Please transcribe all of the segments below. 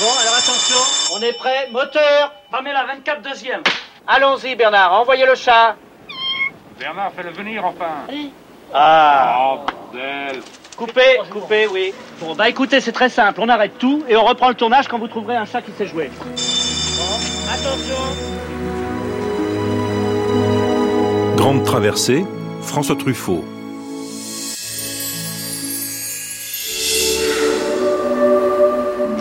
Bon, alors attention, on est prêt. Moteur Pamela, 24 deuxième. Allons-y, Bernard, envoyez le chat. Bernard, fais-le venir enfin. Ah. Oh, bordel. Coupez, coupez, oui. Bon, bah écoutez, c'est très simple. On arrête tout et on reprend le tournage quand vous trouverez un chat qui sait jouer. Bon, attention. Grande traversée, François Truffaut.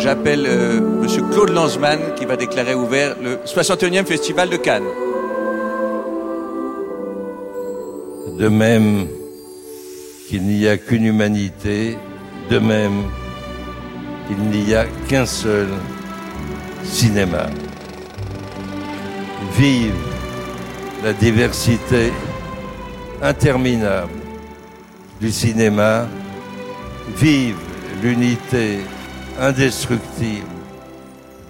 J'appelle euh, Monsieur Claude Lanzmann qui va déclarer ouvert le 61e Festival de Cannes. De même qu'il n'y a qu'une humanité, de même qu'il n'y a qu'un seul cinéma. Vive la diversité interminable du cinéma, vive l'unité indestructible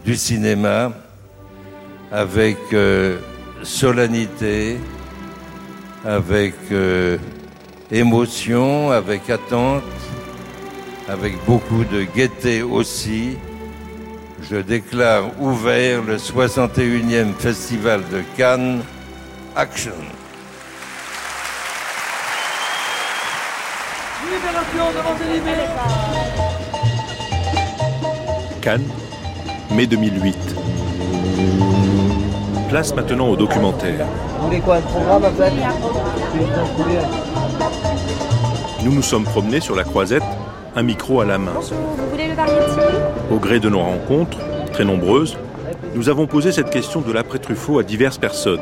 du cinéma avec euh, solennité, avec euh, émotion, avec attente, avec beaucoup de gaieté aussi. Je déclare ouvert le 61e Festival de Cannes. Action Cannes, mai 2008. Place maintenant au documentaire. Vous voulez quoi, le programme Nous nous sommes promenés sur la croisette, un micro à la main. Vous voulez le variété Au gré de nos rencontres, très nombreuses, nous avons posé cette question de l'après-Truffaut à diverses personnes.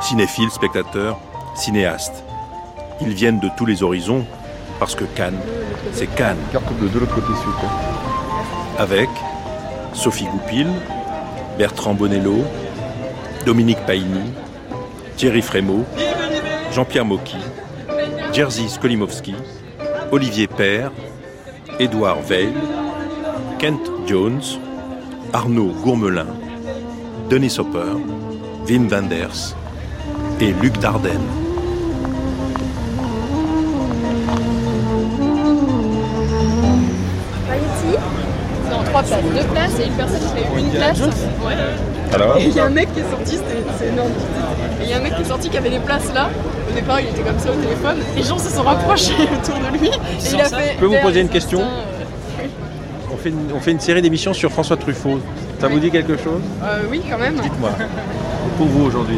Cinéphiles, spectateurs, cinéastes. Ils viennent de tous les horizons, parce que Cannes, c'est Cannes. Carte bleue de l'autre côté, s'il vous plaît. Avec Sophie Goupil, Bertrand Bonello, Dominique Paini, Thierry Frémaux, Jean-Pierre Mocky, Jerzy Skolimowski, Olivier Père, Édouard Veil, Kent Jones, Arnaud Gourmelin, Denis Hopper, Wim Wenders et Luc Dardenne. Deux places et une personne qui fait une place. Ouais. Alors Et il y a un mec qui est sorti, c'était- c'est énorme. Et il y a un mec qui est sorti qui avait les places là. Au départ, il était comme ça au téléphone. Les gens se sont rapprochés autour de lui. Et il a fait. Je peux vous poser une question On fait, une, on fait une série d'émissions sur François Truffaut. Ça vous dit quelque chose? Euh, oui, quand même. Dites-moi. Pour vous aujourd'hui,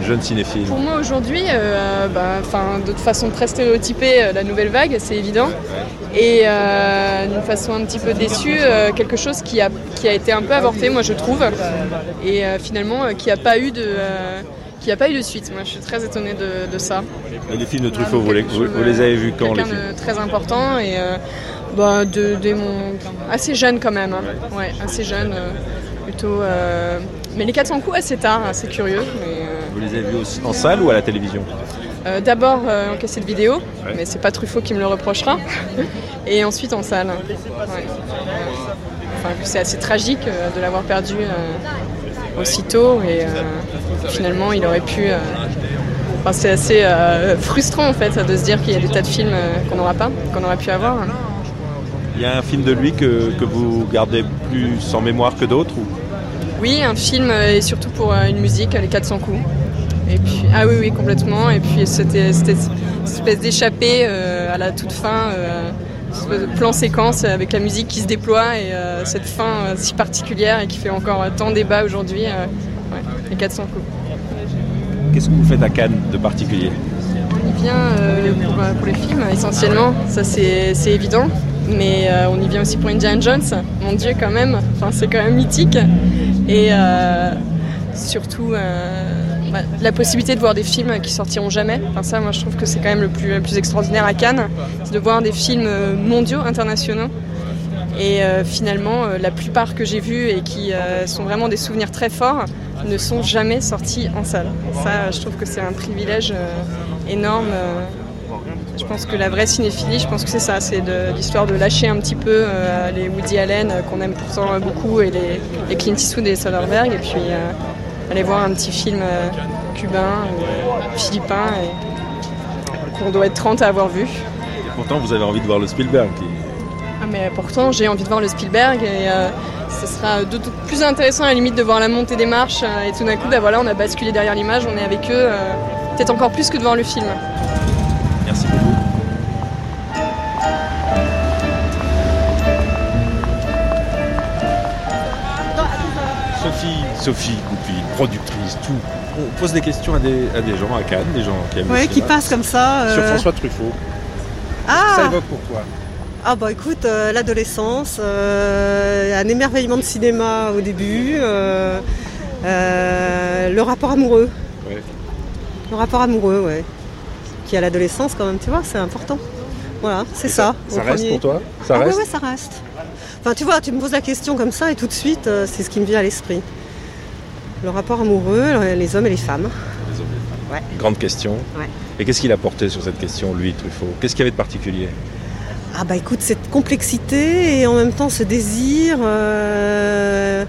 une jeune cinéphile. Pour moi aujourd'hui, euh, bah, de façon très stéréotypée, euh, la nouvelle vague, c'est évident. Et euh, d'une façon un petit peu déçue, quelque chose qui a, qui a été un peu avorté, moi je trouve. Et finalement, qui n'a pas eu de. a pas eu de suite. Moi, je suis très étonnée de, de ça. Et les films de Truffaut, vous les, quelque vous- chose, vous les avez vus quand les films de très important et euh, bah, de, de mon- assez jeune quand même. hein. Ouais, assez jeune, euh, plutôt. euh, Mais les 400 coups assez tard, assez curieux. Mais, euh, Vous les avez vus aussi en salle ou à la télévision? D'abord en cassette vidéo, mais c'est pas Truffaut qui me le reprochera. Et ensuite en salle. Ouais. Enfin, c'est assez tragique de l'avoir perdu aussitôt et finalement il aurait pu. enfin, c'est assez euh, frustrant en fait de se dire qu'il y a des tas de films euh, qu'on n'aura pas, qu'on aurait pu avoir. Il y a un film de lui que, que vous gardez plus en mémoire que d'autres ou... Oui, un film euh, et surtout pour euh, une musique, Les 400 coups. Et puis, ah oui, oui, complètement. Et puis c'était cette espèce d'échappée euh, à la toute fin, euh, plan séquence avec la musique qui se déploie et euh, cette fin euh, si particulière et qui fait encore euh, tant débat aujourd'hui. euh, ouais, les 400 coups. Qu'est-ce que vous faites à Cannes de particulier? On y vient euh, pour, euh, pour les films essentiellement, ça c'est c'est évident. Mais euh, on y vient aussi pour Indiana Jones, mon dieu quand même, enfin, c'est quand même mythique. Et euh, surtout euh, bah, la possibilité de voir des films qui sortiront jamais. Enfin, ça moi je trouve que c'est quand même le plus, extraordinaire à Cannes, c'est de voir des films mondiaux, internationaux. Et finalement, la plupart que j'ai vus et qui sont vraiment des souvenirs très forts ne sont jamais sortis en salle. Ça, je trouve que c'est un privilège énorme. Euh. Je pense que la vraie cinéphilie, je pense que c'est ça, c'est l'histoire de lâcher un petit peu euh, les Woody Allen euh, qu'on aime pourtant beaucoup et les, les Clint Eastwood et Soderbergh et puis euh, aller voir un petit film euh, cubain ou euh, philippin et qu'on doit être 30 à avoir vu. Pourtant, vous avez envie de voir le Spielberg. qui- Ah, mais pourtant, j'ai envie de voir le Spielberg et euh, ce sera d'autant plus intéressant à la limite de voir la montée des marches euh, et tout d'un coup, bah voilà, on a basculé derrière l'image, on est avec eux, euh, peut-être encore plus que devant le film. Sophie, Goupil, productrice, tout. On pose des questions à des, à des gens à Cannes, des gens qui aiment le Ouais, qui cinéma. passe comme ça. Sur euh, François Truffaut. Ah, Ça évoque pour toi ah bah écoute, euh, l'adolescence, euh, un émerveillement de cinéma au début, euh, euh, le rapport amoureux. Ouais. Le rapport amoureux, ouais. Qui à l'adolescence quand même, tu vois, c'est important. Voilà, c'est ça. Ça reste premier. pour toi? Ça ah ouais, reste? ouais, ça reste. Enfin, tu vois, tu me poses la question comme ça et tout de suite, euh, c'est ce qui me vient à l'esprit. Le rapport amoureux, les hommes et les femmes. Ouais. Grande question. Ouais. Et qu'est-ce qu'il a porté sur cette question, lui, Truffaut? Qu'est-ce qu'il y avait de particulier? Ah bah écoute, cette complexité et en même temps ce désir, euh,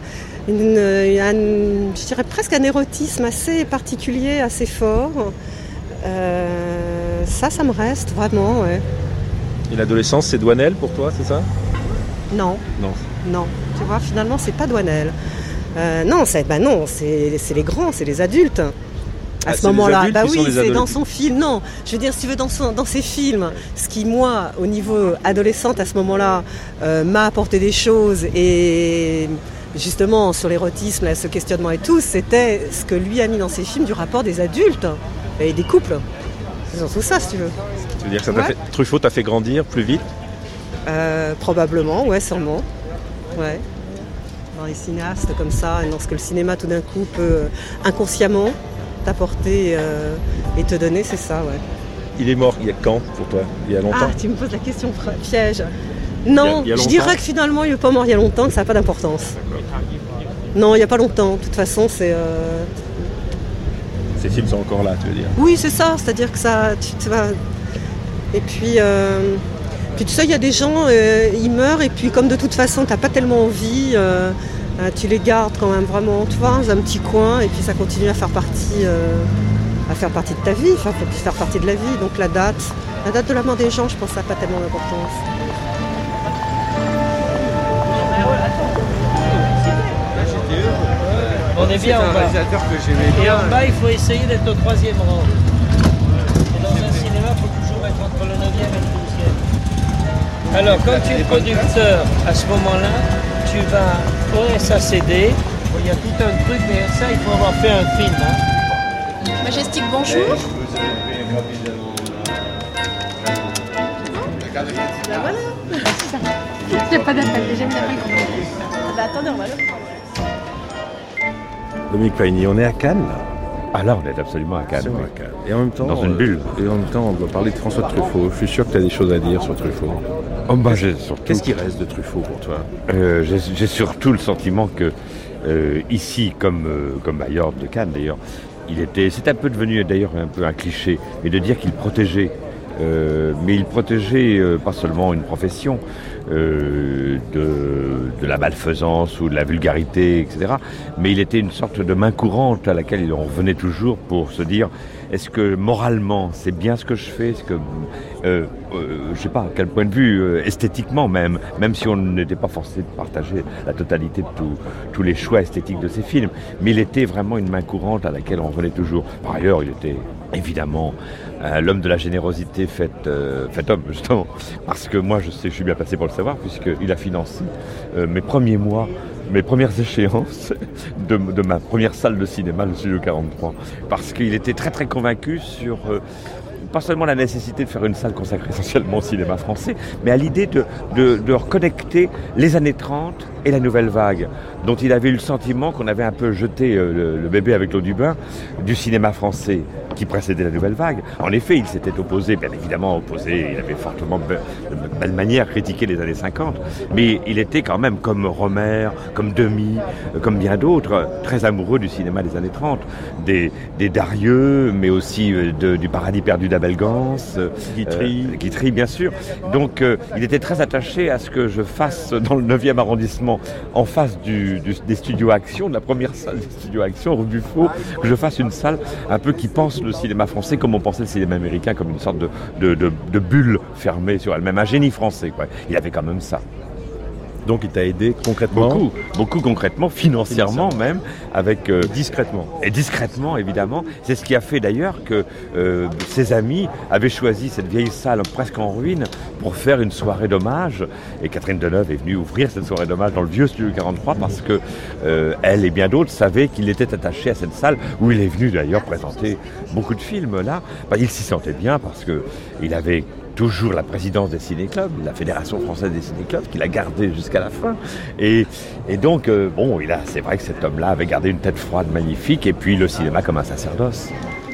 une- un- je dirais presque un érotisme assez particulier, assez fort. Euh, ça, ça me reste vraiment, ouais. Et l'adolescence, c'est Douanel pour toi, c'est ça? Non, Non. non. Tu vois, finalement, c'est pas Douanel. Euh, non, c'est bah non, c'est les grands, c'est les adultes. À Ah, ce moment-là, bah oui, c'est dans son film. Non, je veux dire, si tu veux, dans, son- dans ses films, ce qui, moi, au niveau adolescente, à ce moment-là, euh, m'a apporté des choses et justement sur l'érotisme, ce questionnement et tout, c'était ce que lui a mis dans ses films du rapport des adultes et des couples. C'est surtout ça, si tu veux. Tu veux dire que ça t'a Ouais. fait... Truffaut t'a fait grandir plus vite? Euh, probablement, ouais, sûrement. Ouais. Dans les cinéastes comme ça, et dans ce que le cinéma tout d'un coup peut euh, inconsciemment t'apporter euh, et te donner, c'est ça, ouais. Il est mort il y a quand pour toi? Il y a longtemps? Ah, tu me poses la question piège. Non, Il y a- il y a je dirais que finalement il n'est pas mort il y a longtemps, que ça n'a pas d'importance. Non, il n'y a pas longtemps. De toute façon, c'est. euh, Ces films sont encore là, tu veux dire? Oui, c'est ça. C'est-à-dire que ça. Tu, tu vas... Et puis. euh, Puis tu sais, il y a des gens, euh, ils meurent et puis comme de toute façon, t'as pas tellement envie, euh, euh, tu les gardes quand même vraiment, tu vois, dans un petit coin et puis ça continue à faire partie, euh, à faire partie de ta vie, enfin, faire partie de la vie. Donc la date, la date de la mort des gens, je pense que ça n'a pas tellement d'importance. On est bien en bas. Et en bas, il faut essayer d'être au troisième rang. Et dans un cinéma, il faut toujours être entre le 9e et le 12e. Alors, quand tu es producteur, à ce moment-là, tu vas au SACD. Bon, Il y a tout un truc, mais ça, il faut avoir fait un film. hein. Majestic, bonjour. Il n'y a pas d'appel, déjà mis l'appel qu'on Ah bah attendez, on va le Dominique Paigny, on est à Cannes là Ah là, on est absolument à Cannes. C'est vrai, oui. Cannes. Et en même temps, Dans une euh, bulle. Et en même temps, on doit parler de François Truffaut. Je suis sûr que tu as des choses à dire sur Truffaut. Oh, bah, surtout- Qu'est-ce qui reste de Truffaut pour toi? Euh, J'ai j'ai surtout le sentiment que euh, ici, comme, euh, comme ailleurs de Cannes d'ailleurs, il était. C'est un peu devenu d'ailleurs un peu un cliché, mais de dire qu'il protégeait. Euh, mais il protégeait euh, pas seulement une profession euh, de, la malfaisance ou de la vulgarité, etc. Mais il était une sorte de main courante à laquelle en revenait toujours pour se dire est-ce que moralement c'est bien ce que je fais? Est-ce je sais pas, quel point de vue, esthétiquement même, même si on n'était pas forcé de partager la totalité de tous les choix esthétiques de ses films, mais il était vraiment une main courante à laquelle on revenait toujours. Par ailleurs, il était évidemment euh, l'homme de la générosité fait, euh, fait homme, justement, parce que moi je sais, je suis bien placé pour le savoir, puisqu'il a financé euh, mes premiers mois mes premières échéances de, de ma première salle de cinéma, le Studio 43, parce qu'il était très très convaincu sur euh, pas seulement la nécessité de faire une salle consacrée essentiellement au cinéma français, mais à l'idée de, de, de reconnecter les années 30 et la nouvelle vague, dont il avait eu le sentiment qu'on avait un peu jeté euh, le, le bébé avec l'eau du bain du cinéma français qui précédait la nouvelle vague. En effet, il s'était opposé, bien évidemment opposé, il avait fortement de belle manière critiqué les années 50, mais il était quand même comme Romer, comme Demy, euh, comme bien d'autres, très amoureux du cinéma des années 30, des, des Darieux, mais aussi euh, de- du Paradis perdu d'Abel Gans, Guitry. euh, Guitry, bien sûr. Donc euh, il était très attaché à ce que je fasse dans le 9e arrondissement, en face des studios Action, de la première salle des studios Action, rue Buffo, que je fasse une salle un peu qui pense le cinéma français comme on pensait le cinéma américain, comme une sorte de bulle fermée sur elle-même, un génie français. Quoi. Il avait quand même ça. Donc il t'a aidé concrètement Beaucoup, beaucoup concrètement, financièrement même, avec euh, discrètement. Et discrètement, évidemment. C'est ce qui a fait d'ailleurs que euh, ses amis avaient choisi cette vieille salle presque en ruine pour faire une soirée d'hommage. Et Catherine Deneuve est venue ouvrir cette soirée d'hommage dans le vieux studio 43 parce que euh, elle et bien d'autres savaient qu'il était attaché à cette salle où il est venu d'ailleurs présenter beaucoup de films là. Bah, il s'y sentait bien parce que il avait toujours la présidence des ciné-clubs, la Fédération française des ciné-clubs, qu'il a gardé jusqu'à la fin. Et, et donc, euh, bon, il a, c'est vrai que cet homme-là avait gardé une tête froide magnifique, et puis le cinéma comme un sacerdoce.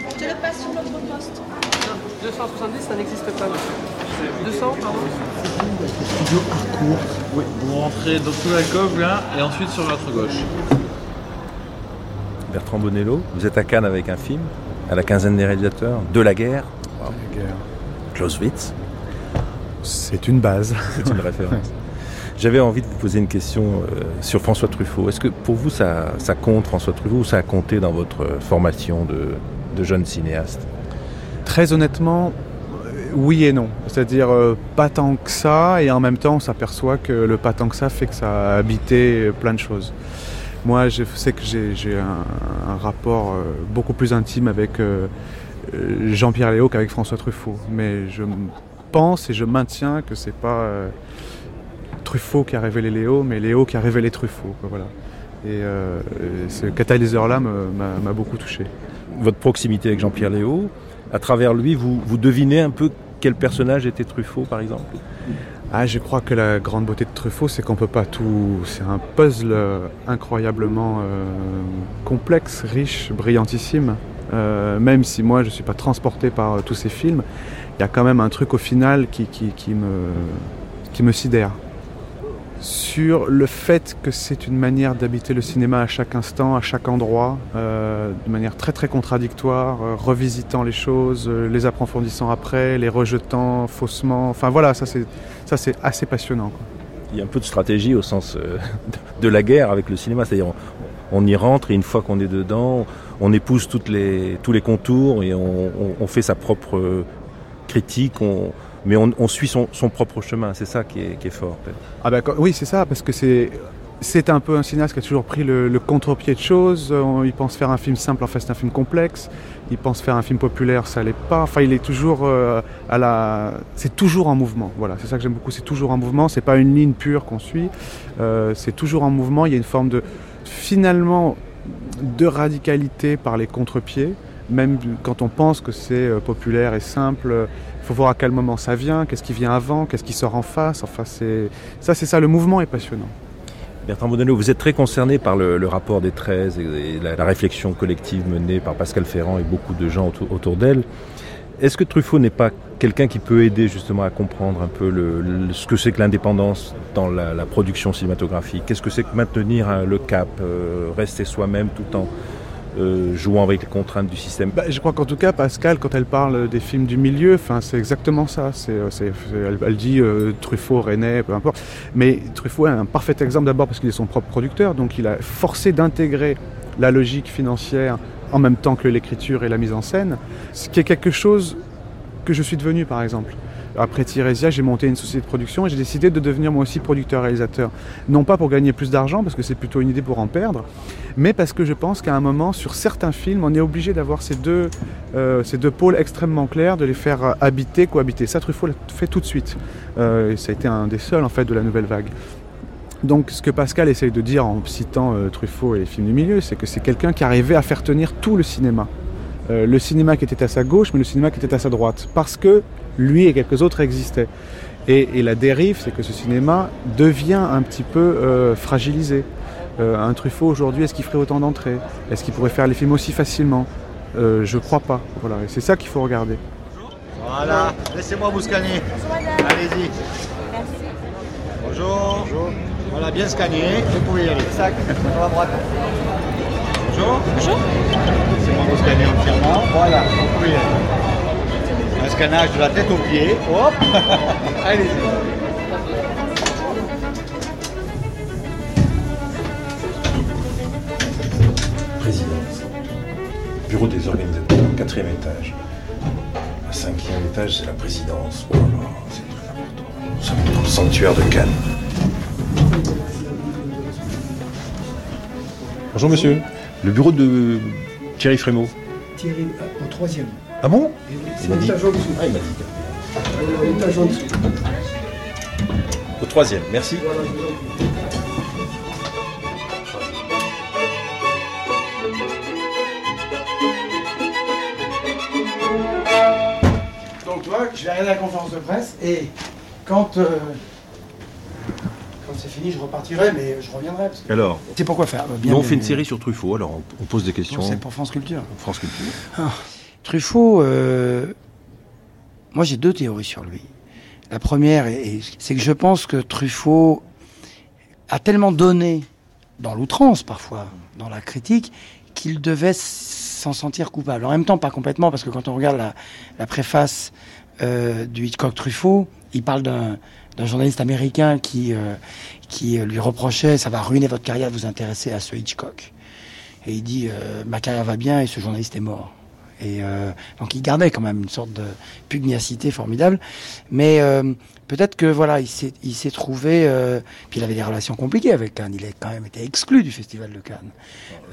Je te le passe sur notre poste. 270, ça n'existe pas. 200, pardon Studio Harcourt. Oui, vous rentrez dans sous l'alcôve là, et ensuite sur votre gauche. Bertrand Bonello, vous êtes à Cannes avec un film, à la quinzaine des réalisateurs, de la guerre, La guerre. Clausewitz. C'est une base. C'est une référence. J'avais envie de vous poser une question euh, sur François Truffaut. Est-ce que pour vous ça, ça compte François Truffaut ou ça a compté dans votre euh, formation de, de jeune cinéaste? Très honnêtement, euh, oui et non. C'est-à-dire euh, pas tant que ça, et en même temps on s'aperçoit que le pas tant que ça fait que ça a habité plein de choses. Moi je sais que j'ai un, un rapport euh, beaucoup plus intime avec Jean-Pierre Léo qu'avec François Truffaut. Mais je pense et je maintiens que c'est pas euh, Truffaut qui a révélé Léo, mais Léo qui a révélé Truffaut. quoi, voilà. Et euh, ce catalyseur-là m'a beaucoup touché. Votre proximité avec Jean-Pierre Léo, à travers lui, vous, vous devinez un peu quel personnage était Truffaut par exemple? Ah, je crois que la grande beauté de Truffaut, c'est qu'on peut pas tout. C'est un puzzle euh, incroyablement euh, complexe, riche, brillantissime. Euh, même si moi, je suis pas transporté par euh, tous ces films, il y a quand même un truc au final qui, me, sidère. Sur le fait que c'est une manière d'habiter le cinéma à chaque instant, à chaque endroit, euh, de manière très très contradictoire, revisitant les choses, les approfondissant après, les rejetant faussement. Enfin voilà, ça c'est assez passionnant. Il y a un peu de stratégie au sens de la guerre avec le cinéma, c'est-à-dire on, y rentre et une fois qu'on est dedans, épouse toutes les, tous les contours et on, on- on fait sa propre critique, on- mais on, on suit son, propre chemin, c'est ça qui est, fort. Ah bah, oui, c'est ça, parce que c'est c'est un peu un cinéaste qui a toujours pris le, contre-pied de choses. Il pense faire un film simple, en fait c'est un film complexe. Il pense faire un film populaire, ça l'est pas. Enfin, il est toujours euh, à la. C'est toujours en mouvement. Voilà, c'est ça que j'aime beaucoup. C'est toujours en mouvement. C'est pas une ligne pure qu'on suit. Euh, c'est toujours en mouvement. Il y a une forme de finalement de radicalité par les contre-pieds. Même quand on pense que c'est euh, populaire et simple, il faut voir à quel moment ça vient, qu'est-ce qui vient avant, qu'est-ce qui sort en face. Enfin, c'est ça, c'est ça. Le mouvement est passionnant. Bertrand Bonello, vous êtes très concerné par le, rapport des 13 et, la, réflexion collective menée par Pascal Ferrand et beaucoup de gens autour d'elle. Est-ce que Truffaut n'est pas quelqu'un qui peut aider justement à comprendre un peu ce que c'est que l'indépendance dans la, production cinématographique? Qu'est-ce que c'est que maintenir hein, le cap, euh, rester soi-même tout en euh, jouant avec les contraintes du système? Bah, je crois qu'en tout cas, Pascal, quand elle parle des films du milieu, c'est exactement ça. Euh, elle, dit Truffaut, René, peu importe. Mais Truffaut est un parfait exemple d'abord parce qu'il est son propre producteur, donc il a forcé d'intégrer la logique financière en même temps que l'écriture et la mise en scène, ce qui est quelque chose que je suis devenu, par exemple. Après Tiresia, j'ai monté une société de production et j'ai décidé de devenir moi aussi producteur-réalisateur. Non pas pour gagner plus d'argent, parce que c'est plutôt une idée pour en perdre, mais parce que je pense qu'à un moment, sur certains films, on est obligé d'avoir ces deux, euh, ces deux pôles extrêmement clairs, de les faire habiter, cohabiter. Ça, Truffaut l'a fait tout de suite. Euh, et ça a été un des seuls, en fait, de la nouvelle vague. Donc, ce que Pascal essaye de dire en citant euh, Truffaut et les films du milieu, c'est que c'est quelqu'un qui arrivait à faire tenir tout le cinéma. Euh, le cinéma qui était à sa gauche, mais le cinéma qui était à sa droite. Parce que lui et quelques autres existaient. Et, et la dérive, c'est que ce cinéma devient un petit peu euh, fragilisé. Euh, un Truffaut aujourd'hui, est-ce qu'il ferait autant d'entrées? Est-ce qu'il pourrait faire les films aussi facilement? Euh, Je crois pas. Voilà. Et c'est ça qu'il faut regarder. Voilà, laissez-moi vous scanner. Allez-y. Bonjour. Voilà, bien scanné. Vous pouvez y aller. Sac, sur la droite. Bonjour. Bonjour. Laissez-moi vous scanner entièrement. Voilà, vous pouvez y aller. Un scannage de la tête aux pieds. Hop. Allez-y. Présidence. Bureau des organisateurs, quatrième étage. Cinquième étage, c'est la présidence. Oh là là, c'est très important. Nous sommes dans le sanctuaire de Cannes. Bonjour monsieur. Le bureau de Thierry Frémaux. Thierry, euh, au troisième. Ah bon? Dit. l'étage en dessous. Ah, il m'a dit. Euh, l'étage en dessous. Au troisième, merci. Voilà. Donc toi, je vais regarder la conférence de presse et quand, euh, quand c'est fini, je repartirai, mais je reviendrai. parce que- Alors C'est pourquoi faire euh, bien on fait une série sur Truffaut, alors on, on pose des questions. C'est pour France Culture. France Culture. Ah, Truffaut, euh, moi j'ai deux théories sur lui. La première, est- est- c'est que je pense que Truffaut a tellement donné, dans l'outrance parfois, dans la critique, qu'il devait s'en sentir coupable. En même temps, pas complètement, parce que quand on regarde la, la préface euh, du Hitchcock Truffaut, il parle d'un d'un journaliste américain qui, euh, qui euh, lui reprochait ça va ruiner votre carrière de vous intéresser à ce Hitchcock. Et il dit euh, ma carrière va bien et ce journaliste est mort. Et euh, donc il gardait quand même une sorte de pugnacité formidable. Mais euh, peut-être que voilà, il s'est il s'est trouvé. euh, puis il avait des relations compliquées avec Cannes. Il a quand même été exclu du festival de Cannes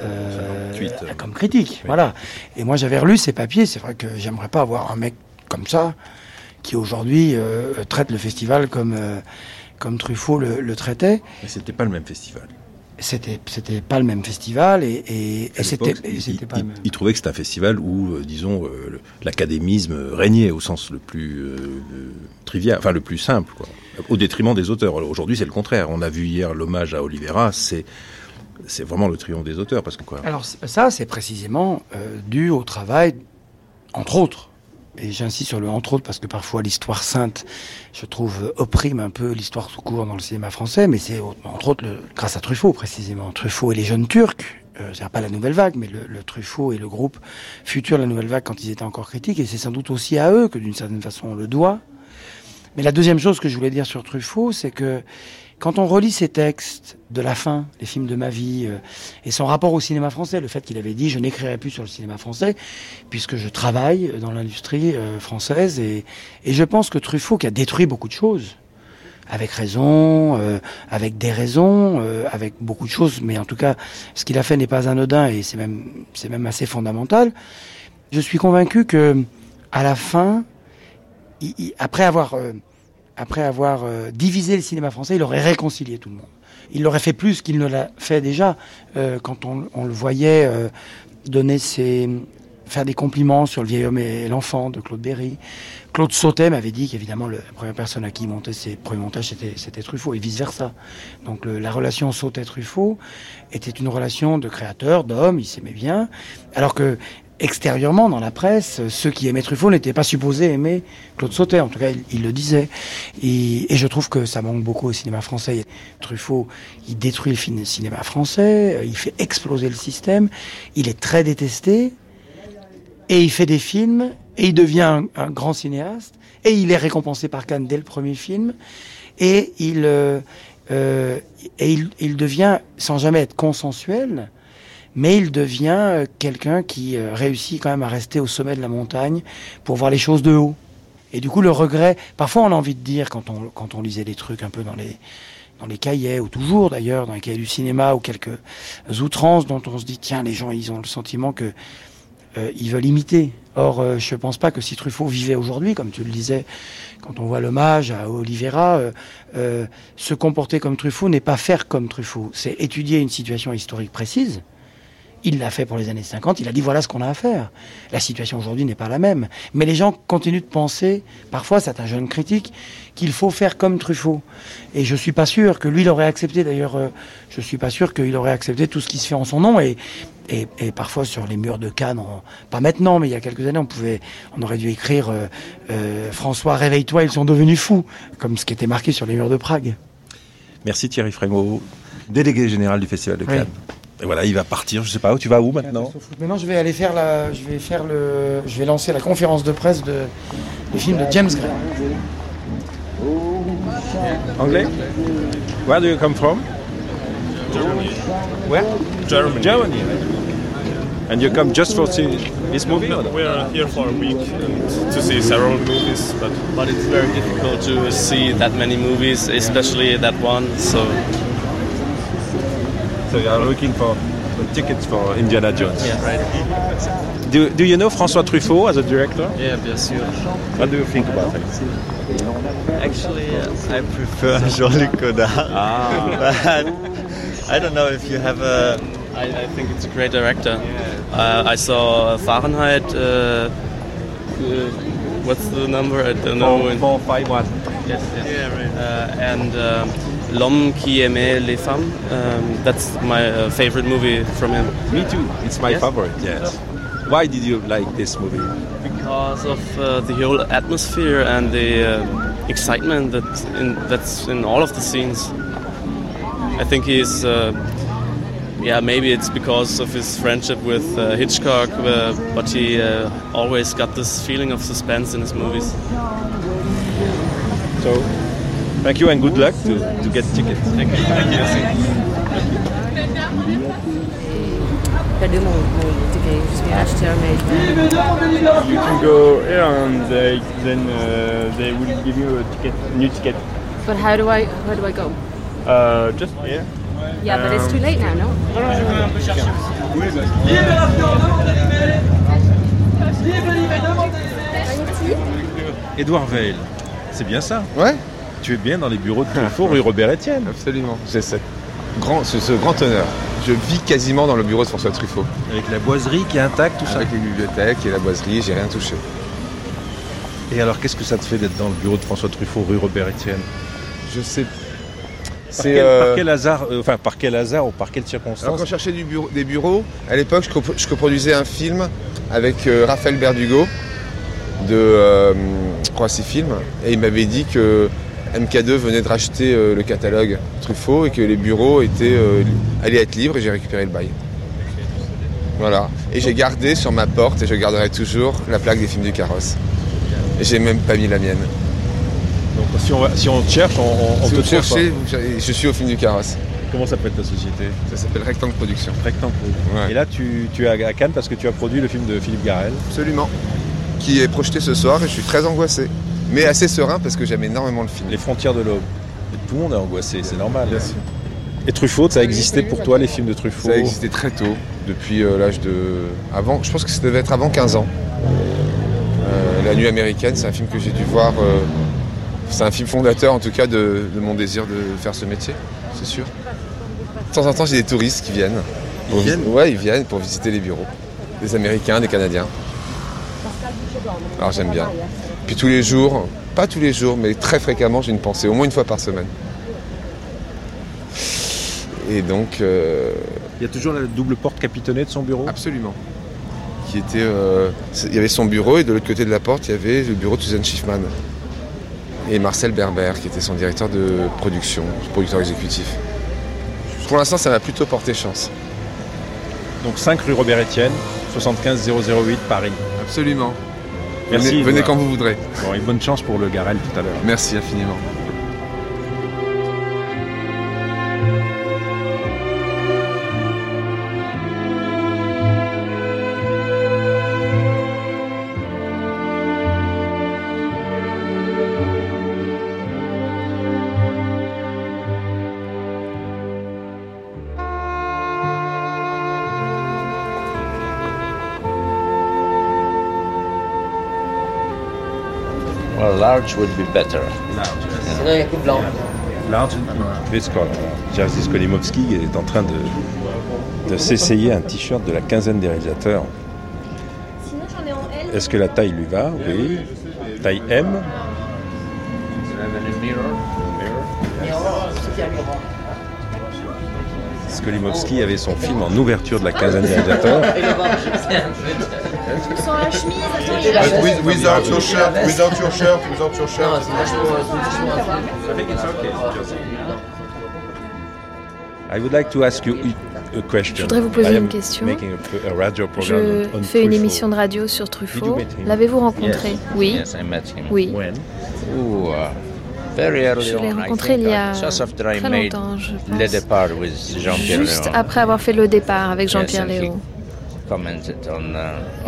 Euh, comme critique. Voilà. Et moi j'avais relu ses papiers. C'est vrai que j'aimerais pas avoir un mec comme ça qui aujourd'hui euh, traite le festival comme euh, comme Truffaut le, le traitait. Mais c'était pas le même festival. C'était c'était pas le même festival et, et, et À c'était il, pas il- le même. il trouvait que c'était un festival où, euh, disons, euh, l'académisme régnait au sens le plus trivial, enfin le plus simple, quoi, au détriment des auteurs. Aujourd'hui, c'est le contraire. On a vu hier l'hommage à Oliveira, c'est c'est vraiment le triomphe des auteurs, parce que quoi? Alors ça, c'est précisément dû au travail, entre autres. Et j'insiste sur le entre autres parce que parfois l'histoire sainte, je trouve, euh, opprime un peu l'histoire tout court dans le cinéma français, mais c'est entre autres grâce à Truffaut précisément. Truffaut et les jeunes Turcs, euh, c'est pas la nouvelle vague, mais le, le Truffaut et le groupe futur la nouvelle vague quand ils étaient encore critiques, et c'est sans doute aussi à eux que d'une certaine façon on le doit. Mais la deuxième chose que je voulais dire sur Truffaut, c'est que quand on relit ses textes de la fin, les films de ma vie, euh, et son rapport au cinéma français, le fait qu'il avait dit je n'écrirai plus sur le cinéma français, puisque je travaille dans l'industrie euh, française, et, et je pense que Truffaut, qui a détruit beaucoup de choses, avec raison, euh, avec des raisons, euh, avec beaucoup de choses, mais en tout cas, ce qu'il a fait n'est pas anodin, et c'est même, c'est même assez fondamental. Je suis convaincu que, à la fin, il- il- après avoir euh, après avoir euh, divisé le cinéma français, il aurait réconcilié tout le monde. Il l'aurait fait plus qu'il ne l'a fait déjà euh, quand on, on le voyait euh, donner ses faire des compliments sur le vieil homme et l'enfant de Claude Berry. Claude Sautet m'avait dit qu'évidemment la première personne à qui il montait ses premiers montages c'était Truffaut et vice versa. Donc le- la relation Sautet-Truffaut était une relation de créateur, d'homme, ils s'aimaient bien, alors que extérieurement dans la presse, ceux qui aimaient Truffaut n'étaient pas supposés aimer Claude Sautet, en tout cas il, le disait. Et, je trouve que ça manque beaucoup au cinéma français. Truffaut, il détruit le cinéma français, euh, il fait exploser le système, il est très détesté, et il fait des films, et il devient un, grand cinéaste, et il est récompensé par Cannes dès le premier film, et il, euh, euh, et il devient, sans jamais être consensuel, mais il devient euh, quelqu'un qui euh, réussit quand même à rester au sommet de la montagne pour voir les choses de haut. Et du coup, le regret, parfois on a envie de dire, quand on, quand on lisait des trucs un peu dans les, dans les cahiers, ou toujours d'ailleurs, dans les cahiers du cinéma, ou quelques outrances dont on se dit, tiens, les gens, ils ont le sentiment que euh, ils veulent imiter. Or, je pense pas que si Truffaut vivait aujourd'hui, comme tu le disais, quand on voit l'hommage à Oliveira, se comporter comme Truffaut n'est pas faire comme Truffaut. C'est étudier une situation historique précise. Il l'a fait pour les années 50, il a dit voilà ce qu'on a à faire. La situation aujourd'hui n'est pas la même. Mais les gens continuent de penser, parfois c'est un jeune critique, qu'il faut faire comme Truffaut. Et je suis pas sûr que lui il aurait accepté, d'ailleurs, euh, je suis pas sûr qu'il aurait accepté tout ce qui se fait en son nom. Et, et, et parfois sur les murs de Cannes, on- pas maintenant, mais il y a quelques années, on pouvait, on aurait dû écrire euh, euh, François, réveille-toi, ils sont devenus fous, comme ce qui était marqué sur les murs de Prague. Merci Thierry Frémaux, délégué général du Festival de Oui. Et voilà, il va partir, je sais pas où, tu vas où maintenant Maintenant, je vais aller faire la, je vais faire le, je vais lancer la conférence de presse de, du film de James Gray. Anglais? Where do you come from? Germany. Where? Germany. Germany. And you come just for see this movie? Or We are here for a week and to see several movies, but but it's very difficult to see that many movies, especially that one. So So you are looking for for tickets for Indiana Jones. yeah, right. Do, do you know François Truffaut as a director? Yeah, bien sûr. What do you think about it? Actually, I prefer Jean-Luc Godard. but I don't know if you have a. I, I think it's a great director. Uh, I saw Fahrenheit. Uh, uh, what's the number? I don't know. Four- four, five, one. Yes, yes. Yeah, right. Uh, and um, L'homme qui aimait les femmes. Um, that's my uh, favorite movie from him. Me too. It's my Yes? favorite. Yes. Why did you like this movie? Because of uh, the whole atmosphere and the uh, excitement that's in, that's in all of the scenes. I think he's, uh, yeah, maybe it's because of his friendship with uh, Hitchcock, uh, but he uh, always got this feeling of suspense in his movies. So, thank you and good luck to, to get tickets. Thank you. Thank Perdu mon, mon ticket, je suis acheteur, mais You can go here and they, then uh, they will give you a ticket, new ticket. But how do I how do I go? Uh, just here. Yeah, but it's too late now, no? Édouard Veil, c'est bien ça? Ouais. Tu es bien dans les bureaux de Truffaut, rue Robert Etienne. Absolument. J'ai cette grand, ce, ce grand honneur. Je vis quasiment dans le bureau de François Truffaut. Avec la boiserie qui est intacte, tout ça. Avec les bibliothèques et la boiserie, j'ai rien touché. Et alors, qu'est-ce que ça te fait d'être dans le bureau de François Truffaut, rue Robert Etienne? Je sais. Par C'est, quel, euh, par quel hasard, euh, enfin par quel hasard ou par quelle Alors circonstance quand je cherchais du bureau- des bureaux, à l'époque je, copro- je coproduisais un film avec euh, Raphaël Berdugo de euh, Croatie Film et il m'avait dit que MK2 venait de racheter euh, le catalogue Truffaut et que les bureaux étaient, euh, allaient être libres et j'ai récupéré le bail. Voilà. Et j'ai gardé sur ma porte, et je garderai toujours, la plaque des films du carrosse. Et j'ai même pas mis la mienne. Donc si on, va- si on te cherche, on, on- Si te vous cherchez, pas. je suis au film du carrosse. Comment s'appelle ta société? Ça s'appelle Rectangle Production. Rectangle. Et là, tu, tu es à Cannes parce que tu as produit le film de Philippe Garel. Absolument. Qui est projeté ce soir et je suis très angoissé. Mais assez serein parce que j'aime énormément le film. Les frontières de l'aube. Tout le monde est angoissé, c'est normal. Et Truffaut, ça a existé pour toi, les films de Truffaut Ça a existé très tôt, depuis euh, l'âge de. Avant, je pense que ça devait être avant 15 ans. Euh, La nuit américaine, c'est un film que j'ai dû voir. euh, c'est un film fondateur en tout cas de, de mon désir de faire ce métier, c'est sûr. De temps en temps, j'ai des touristes qui viennent. Ils viennent Ouais, ils viennent pour visiter les bureaux. Des Américains, des Canadiens. Alors j'aime bien. Puis tous les jours, pas tous les jours, mais très fréquemment, j'ai une pensée, au moins une fois par semaine. Et donc. euh, Il y a toujours la double porte capitonnée de son bureau Absolument. Qui était, euh, il y avait son bureau et de l'autre côté de la porte, il y avait le bureau de Suzanne Schiffman. Et Marcel Berber, qui était son directeur de production, producteur exécutif. Pour l'instant, ça m'a plutôt porté chance. Donc 5 rue Robert Etienne, 75 008 Paris. Absolument. Merci. Venez, quand vous voudrez. Bon, et bonne chance pour le Garel tout à l'heure. Merci infiniment. Large would be better. Sinon, il y a coup blanc. Large. Jerzy Skolimowski est en train de, de s'essayer un t-shirt de la quinzaine des réalisateurs. Sinon, j'en ai en L. Est-ce que la taille lui va? Oui. Taille M? Skolimowski avait son film en ouverture de la quinzaine des réalisateurs. Sans la chemise, attends, il y a la With- without your shirt, without your shirt, without your shirt. I would like to ask you a question. Je voudrais vous poser I une question. a, a radio Je on fais une émission de radio sur Truffaut. L'avez-vous rencontré? Yes. Oui. Yes, I met him. Oui. When? Ooh, uh, very early Je l'ai on, I rencontré think, il y a uh, I très longtemps, je pense. Juste après avoir fait le départ avec Yes, Jean-Pierre he- Léo.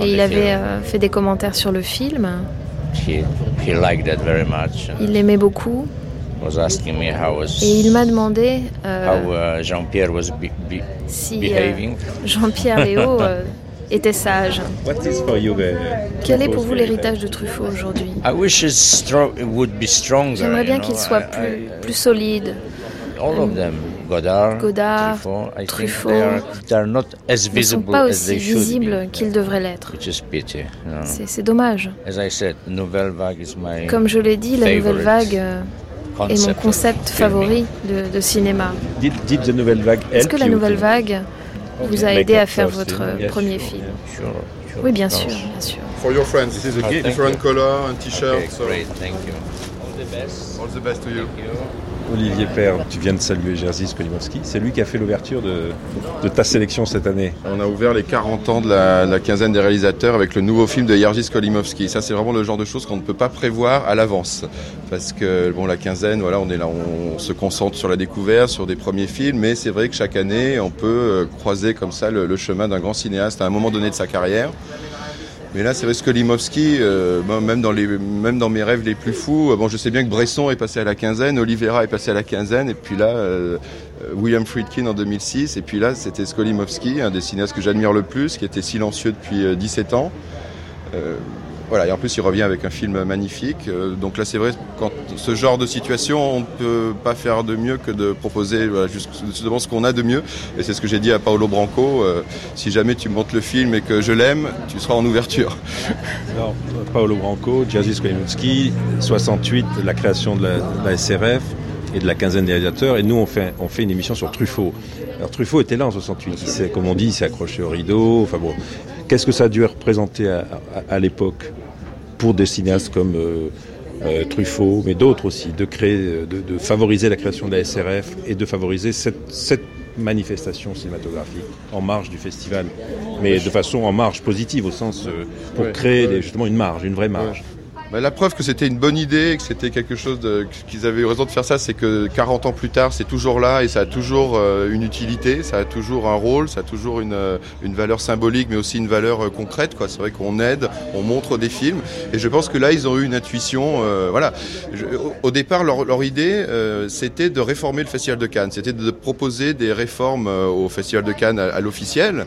Et il avait film. euh, fait des commentaires sur le film. He, he liked that very much. Il l'aimait beaucoup. Was asking me how was Et il m'a demandé euh, how uh, Jean-Pierre was be, be, si euh. Jean-Pierre Léo euh, était sage. What is for you the Quel est pour vous heritage l'héritage de Truffaut aujourd'hui? I wish it's stro- it would be stronger. J'aimerais bien qu'il soit I- plus, I- plus solide. all of them, Godard, Godard, Truffaut, I Truffaut, think they are, they are not as ne sont visible pas as aussi they should be. visibles qu'ils devraient l'être. Which is pity. you know. C'est dommage. As I said, Nouvelle Vague is my Comme je l'ai dit, la nouvelle vague euh, est mon concept favori de, de cinéma. Est-ce que la you nouvelle to- vague vous a Make aidé à faire first votre premier sure, film Oui, bien sûr, bien sûr. For your friends, this is a Oh, different color and t-shirt. Okay, so great, thank you. All the best. all the best to you. Olivier Père, tu viens de saluer Jerzy Skolimowski. C'est lui qui a fait l'ouverture de, ta sélection cette année. On a ouvert les 40 ans de la, quinzaine des réalisateurs avec le nouveau film de Jerzy Skolimowski. Ça, c'est vraiment le genre de choses qu'on ne peut pas prévoir à l'avance. Parce que, bon, la quinzaine, voilà, on est là, on, se concentre sur la découverte, sur des premiers films, mais c'est vrai que chaque année, on peut euh, croiser comme ça le chemin d'un grand cinéaste à un moment donné de sa carrière. Mais là, c'est vrai que euh, même, dans les, même dans mes rêves les plus fous, euh, bon, je sais bien que Bresson est passé à la quinzaine, Oliveira est passé à la quinzaine, et puis là, euh, euh, William Friedkin en 2006, et puis là, c'était Skolimowski, un des cinéastes que j'admire le plus, qui était silencieux depuis euh, 17 ans. Voilà, et en plus, il revient avec un film magnifique. Euh, donc là, c'est vrai, quand ce genre de situation, on ne peut pas faire de mieux que de proposer voilà, juste- justement ce qu'on a de mieux. Et c'est ce que j'ai dit à Paolo Branco. euh, si jamais tu montes le film et que je l'aime, tu seras en ouverture. Alors, Paolo Branco, Jerzy Skolimowski, 68, la création de la, de SRF et de la quinzaine des réalisateurs. Et nous, on fait, on fait une émission sur Truffaut. Alors Truffaut était là en 68. Il comme on dit, il s'est accroché au rideau. Enfin bon, qu'est-ce que ça a dû représenter à, à- à l'époque pour des cinéastes comme euh, euh, Truffaut, mais d'autres aussi, de créer, euh, de, de favoriser la création de la SRF et de favoriser cette, cette manifestation cinématographique en marge du festival, mais de façon en marge positive au sens euh, pour Ouais, créer ouais. justement une marge, une vraie marge. Bah, la preuve que c'était une bonne idée, que c'était quelque chose qu'ils avaient eu raison de faire ça, c'est que 40 ans plus tard, c'est toujours là et ça a toujours euh, une utilité, ça a toujours un rôle, ça a toujours une, euh, une valeur symbolique, mais aussi une valeur euh, concrète. Quoi. C'est vrai qu'on aide, on montre des films, et je pense que là, ils ont eu une intuition. euh, voilà. Au, départ, leur, leur idée, c'était de réformer le Festival de Cannes, c'était de proposer des réformes au Festival de Cannes à, à l'officiel.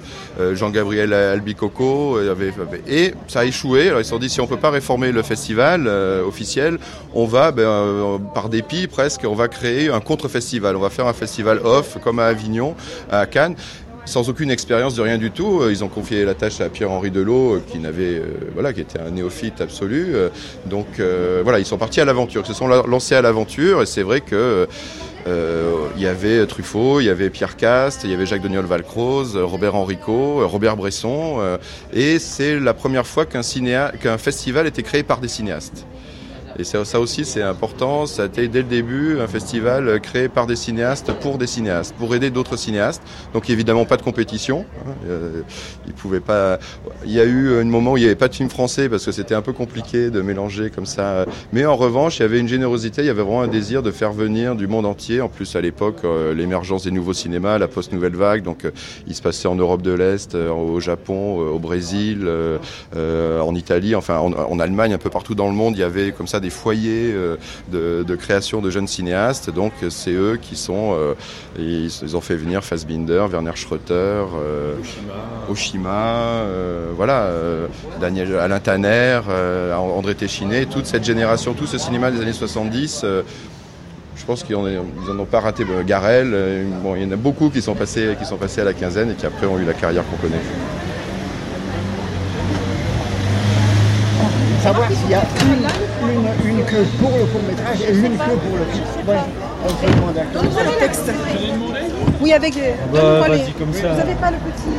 Jean-Gabriel Albicoco avait, avait- et ça a échoué. Alors ils se sont dit si on peut pas réformer le festival euh, officiel, on va ben, euh, par dépit presque, on va créer un contre-festival. On va faire un festival off comme à Avignon, à Cannes. Sans aucune expérience de rien du tout, Euh, ils ont confié la tâche à Pierre-Henri Delot, euh, qui euh, voilà, qui était un néophyte absolu. Euh, Donc euh, voilà, ils sont partis à l'aventure, ils se sont la- lancés à l'aventure, et c'est vrai que euh, il y avait Truffaut, il y avait Pierre Cast, il y avait Jacques Deniol Valcroze, Robert Enrico, euh, Robert Bresson, euh, et c'est la première fois qu'un qu'un festival était créé par des cinéastes. Et ça, aussi, c'est important. Ça a été dès le début un festival euh, créé par des cinéastes pour des cinéastes, pour aider d'autres cinéastes. Donc évidemment pas de compétition. hein. Euh, il pouvait pas. Il y a eu un moment où il n'y avait pas de film français parce que c'était un peu compliqué de mélanger comme ça. Mais en revanche, il y avait une générosité. Il y avait vraiment un désir de faire venir du monde entier. En plus, à l'époque, euh, l'émergence des nouveaux cinémas, la post-nouvelle vague. Donc, il se passait en Europe de l'Est, au Japon, au Brésil, en Italie, enfin en, en Allemagne, un peu partout dans le monde. Il y avait comme ça des foyers euh, de, de création de jeunes cinéastes. Donc, c'est eux qui sont. euh, ils, ils ont fait venir Fassbinder, Werner Schröter, euh, Oshima, voilà, Daniel Alain Tanner, André Téchiné, toute cette génération, tout ce cinéma des années 70. euh, je pense qu'ils n'en ont pas raté Garel. bon, il y en a beaucoup qui sont, passés, qui sont passés à la quinzaine et qui après ont eu la carrière qu'on connaît. Savoir s'il y a une, une, une queue pour le court métrage et une queue pour le film. Voilà, on se demande à Donne le texte. Oui, avec les. Bah, donne-moi vas-y, les- comme ça. Vous n'avez pas le petit.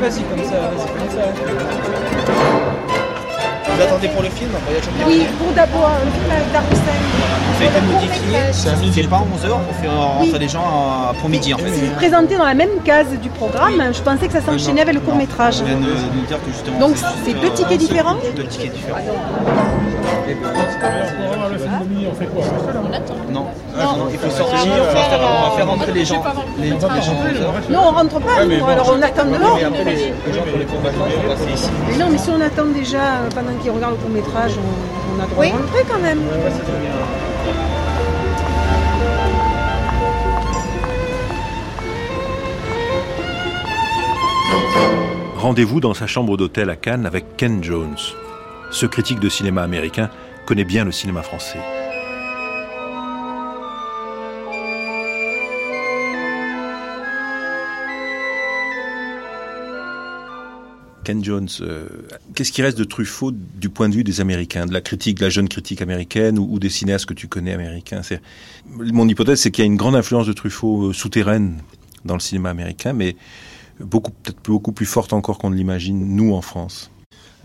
Vas-y, comme ça, vas-y, comme ça. Vous attendez pour le film Voyage en Oui, pour d'abord le film avec Darussan. Ça a été modifié. C'est pas 11h pour faire rentrer les gens pour midi en fait. C'est présenté dans la même case du programme. Je pensais que ça s'enchaînait avec le court métrage. Je viens de nous dire que justement. Donc juste, euh, différents. Non, non, il faut sortir, on va faire, on va faire rentrer les gens. Les, gens Non, on rentre pas, nous, alors on attend dehors. Les, gens pour les combats vont passer ici. Mais non, mais si on attend déjà euh, pendant qu'ils regardent le court métrage, on, on a droit de rentrer quand même. Rendez-vous dans sa chambre d'hôtel à Cannes avec Ken Jones. Ce critique de cinéma américain connaît bien le cinéma français. Ken Jones, euh, qu'est-ce qui reste de Truffaut du point de vue des Américains, de la critique, de la jeune critique américaine ou, des cinéastes que tu connais américains? Mon hypothèse, c'est qu'il y a une grande influence de Truffaut euh, souterraine dans le cinéma américain, mais beaucoup peut-être beaucoup plus forte encore qu'on ne l'imagine nous en France.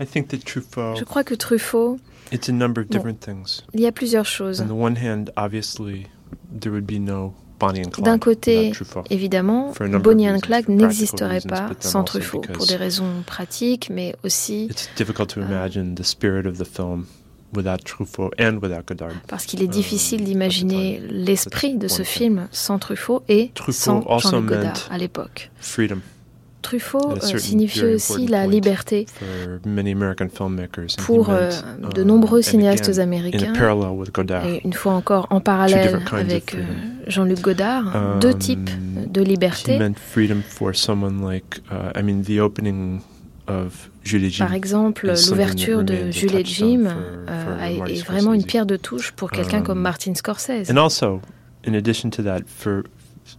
Je crois que Truffaut, It's a number of Bon. different things. il y a plusieurs choses. On the one hand, obviously, there would be no Bonnie and Clyde. D'un côté, évidemment, Bonnie and Clyde n'existerait pas sans Truffaut, pour des raisons pratiques, mais aussi It's difficult to imagine the spirit of the film without Truffaut and without Godard. parce qu'il est difficile d'imaginer l'esprit de ce film sans Truffaut et sans Jean-Luc Godard à l'époque. Truffaut euh, very aussi la liberté for many American filmmakers. and he pour euh, de uh, nombreux and cinéastes américains. Et une fois encore en parallèle avec euh. Jean-Luc Godard, deux Um, types de liberté. uh, Julie. Par exemple, l'ouverture de et touchstone Jim est vraiment une pierre de touche pour quelqu'un Um, comme Martin Scorsese. And also, in addition to that, for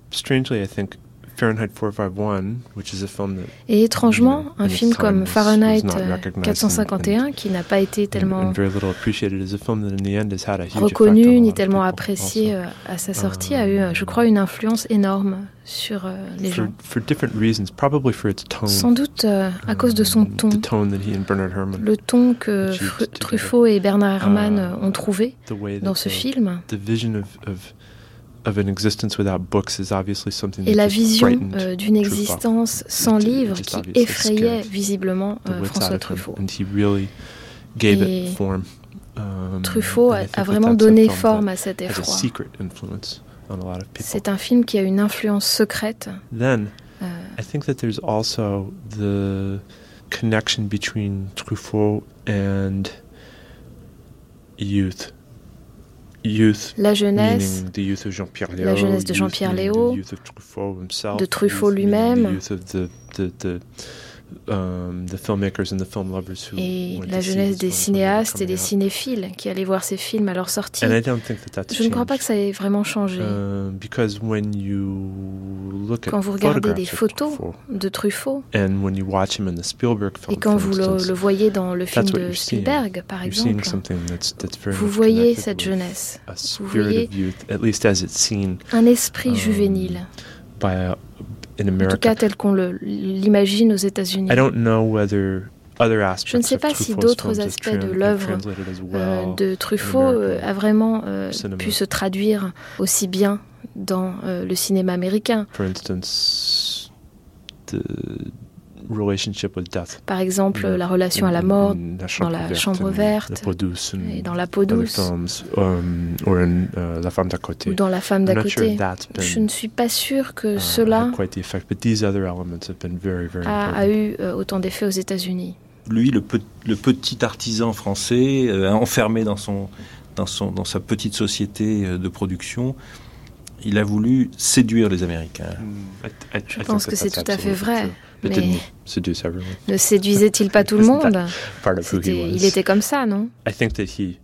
strangely, I think Fahrenheit 451, which is a film that Et étrangement, un film comme Fahrenheit was not euh, recognized and- 451, qui n'a pas été tellement and very little appreciated, is a film that in the end has had a huge effect on reconnu ni tellement apprécié euh, à sa sortie, a eu, euh, je crois, une influence énorme sur les for, gens. for different reasons, probably for its tone. Sans doute à cause de son ton, the tone that he and Bernard Herrmann le ton que. Truffaut et Bernard Herrmann euh, ont trouvé dans ce the- film. Et la vision euh, d'une existence sans It- it livre just qui obviously effrayait visiblement euh, François Truffaut. Et. Um, Truffaut a, a vraiment donné forme à cet effroi. secret influence on a lot of people. C'est un film qui a une influence secrète. Then, Euh, I think that there's also the connection between Truffaut and youth. La jeunesse, la jeunesse de Jean-Pierre himself, de Truffaut lui-même. The youth of the, the, the, um, the filmmakers and the film lovers who et la to see jeunesse des cinéastes et des cinéphiles qui allaient voir ces films à leur sortie. And I don't think that that's Je ne crois pas que ça ait vraiment changé. Um, because when you look at Quand vous regardez des photos Truffaut, de Truffaut and when you watch him in the Spielberg film, et quand vous le, instance, le voyez dans le film de. Spielberg, par exemple, something that's, that's very vous voyez cette jeunesse. a Vous spirit voyez of youth, at least as it's seen un esprit um, juvénile, by a, in en tout cas tel qu'on l'imagine aux États-Unis. I don't know whether other aspects Je ne sais of pas si d'autres aspects de l'œuvre translated as euh, well de Truffaut euh, a vraiment euh, pu se traduire aussi bien dans euh, le cinéma américain. For instance, the relationship with death. Par exemple, in- la relation à la in- mort in La dans la chambre verte et dans La peau douce films, um, or in uh, La femme d'à côté. ou dans La femme I'm d'à not sure côté. Je ne suis pas sûre que uh, cela had quite the effect, but these other elements have been very, very a, eu euh, autant d'effet aux États-Unis. Lui, le, pe- le petit artisan français, euh, enfermé dans, son, dans, son, dans sa petite société euh, de production, il a voulu séduire les Américains. Je pense que c'est tout à fait vrai. But Mais didn't seduce everyone. ne séduisait-il pas tout le monde? Il était comme ça, non? I think that he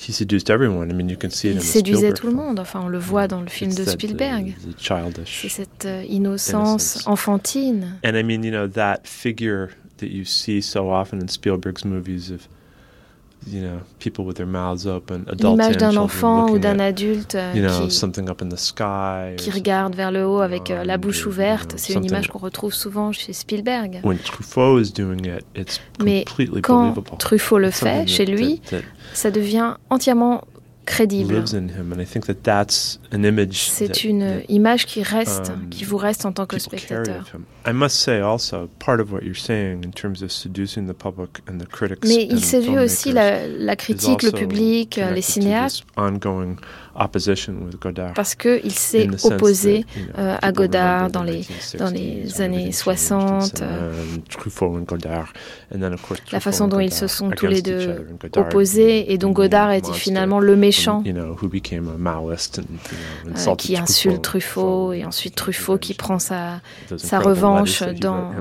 he seduced everyone. I mean, you can see it Il séduisait tout le monde. Enfin, on le voit dans le film de uh, Spielberg. C'est cette euh, innocence innocence. enfantine. And I mean, you know, that figure that you see so often in Spielberg's movies of, you know, people with their mouths open, adults L'image and d'un enfant ou d'un adulte euh, you know, qui, something up in the sky. qui or regarde vers le haut avec euh, la bouche ouverte. C'est une image qu'on retrouve souvent chez Spielberg. When Truffaut is doing it, it's Mais completely quand believable. Truffaut le It's fait chez that- lui, that- that ça devient entièrement crédible. lives in him, and I think that that's an image. C'est une image qui reste, um, qui vous reste en tant que spectateur. of him. I must say also, part of what you're saying in terms of seducing the public and the critics Mais il séduit aussi la, la critique, le public, les connected to cinéastes, this ongoing opposition with Godard. parce qu'il s'est opposé euh, à Godard dans the les, 1960s dans les when années everything 60. euh, and Truffaut and Godard, and then of course la façon dont ils se sont tous les deux opposés, et dont Godard était finalement le méchant. you know, who became a Maoist and, you know, euh, qui insulte Truffaut et ensuite Truffaut qui prend sa, sa revanche dans,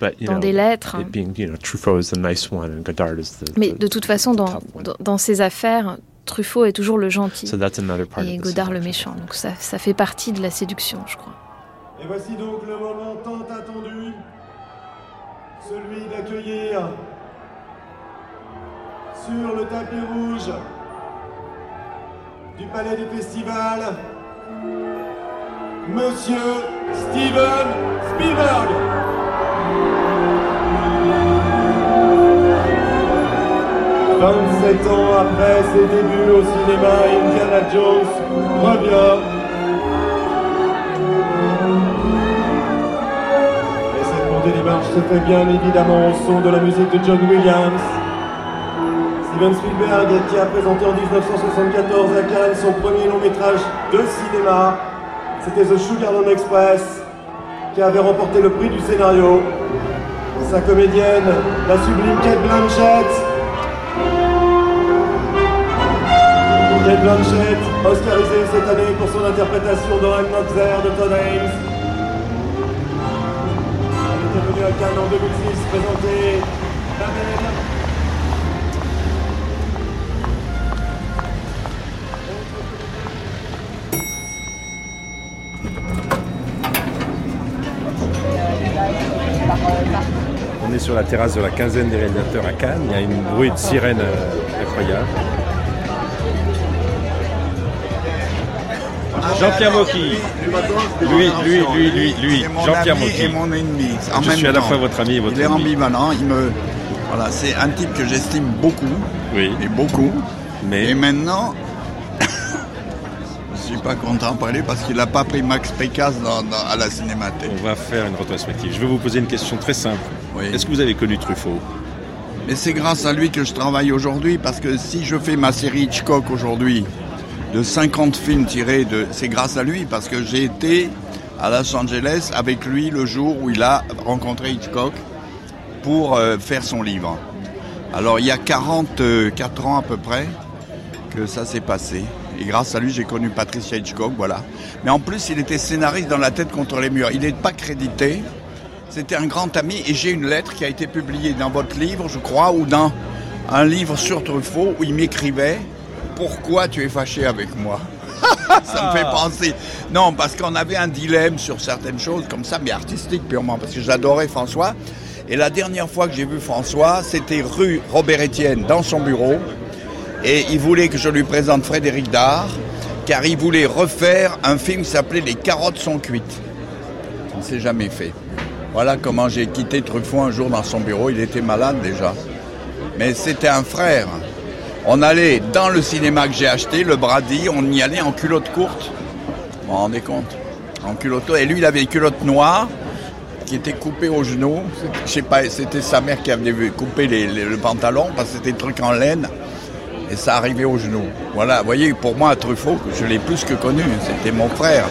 But, you dans know, des lettres. it being, you know, Truffaut is the nice one and Godard is the, Mais de toute façon, dans, dans, dans ces affaires, Truffaut est toujours le gentil So that's another part et Godard le méchant. Donc ça, ça fait partie de la séduction, je crois. Et voici donc le moment tant attendu, celui d'accueillir sur le tapis rouge du Palais des Festivals, Monsieur Steven Spielberg. 27 ans après ses débuts au cinéma, Indiana Jones revient Et cette montée des marches se fait bien évidemment au son de la musique de John Williams. Steven Spielberg qui a présenté en 1974 à Cannes son premier long métrage de cinéma. C'était The Sugarland Express qui avait remporté le prix du scénario. Sa comédienne, la sublime Kate Blanchett. Kate Blanchett, oscarisée cette année pour son interprétation Not There de Todd Haynes. Elle était venue à Cannes en 2006 présenter La Belle. On est sur la terrasse de la quinzaine des réalisateurs à Cannes. Il y a une bruit de sirène euh, incroyable. Jean-Pierre Mocky. Lui, lui, lui, lui, lui. Jean-Pierre Mocky. mon ennemi. En Je suis à la fois votre ami et votre Il est ambivalent. Il me, voilà, c'est un type que j'estime beaucoup. Oui. Et beaucoup. Mais Et maintenant, je suis pas content pour lui parce qu'il n'a pas pris Max Pécasse dans- dans- à la cinémathèque. on va faire une rétrospective. Je vais vous poser une question très simple. Est-ce que vous avez connu Truffaut? Mais c'est grâce à lui que je travaille aujourd'hui parce que si je fais ma série Hitchcock aujourd'hui de 50 films tirés de... C'est grâce à lui parce que j'ai été à Los Angeles avec lui le jour où il a rencontré Hitchcock pour euh, faire son livre. Alors il y a 44 ans à peu près que ça s'est passé. Et grâce à lui, j'ai connu Patricia Hitchcock, voilà. Mais en plus, il était scénariste dans La tête contre les murs. Il n'est pas crédité. C'était un grand ami et j'ai une lettre qui a été publiée dans votre livre, je crois, ou dans un livre sur Truffaut où il m'écrivait Pourquoi tu es fâché avec moi Ça me fait penser. Non, parce qu'on avait un dilemme sur certaines choses comme ça, mais artistique purement, parce que j'adorais François. Et la dernière fois que j'ai vu François, c'était rue Robert-Étienne, dans son bureau. Et il voulait que je lui présente Frédéric Dard, car il voulait refaire un film qui s'appelait Les carottes sont cuites. Ça ne s'est jamais fait. Voilà comment j'ai quitté Truffaut un jour dans son bureau. Il était malade déjà. Mais c'était un frère. On allait dans le cinéma que j'ai acheté, le Brady, on y allait en culotte courte. Vous vous rendez compte? En culotte Et lui, il avait une culotte noire qui était coupée au genou. Je sais pas, c'était sa mère qui avait vu couper les- les- le pantalon parce que c'était un truc en laine. Et ça arrivait au genou. Voilà, vous voyez, pour moi, Truffaut, je l'ai plus que connu. C'était mon frère.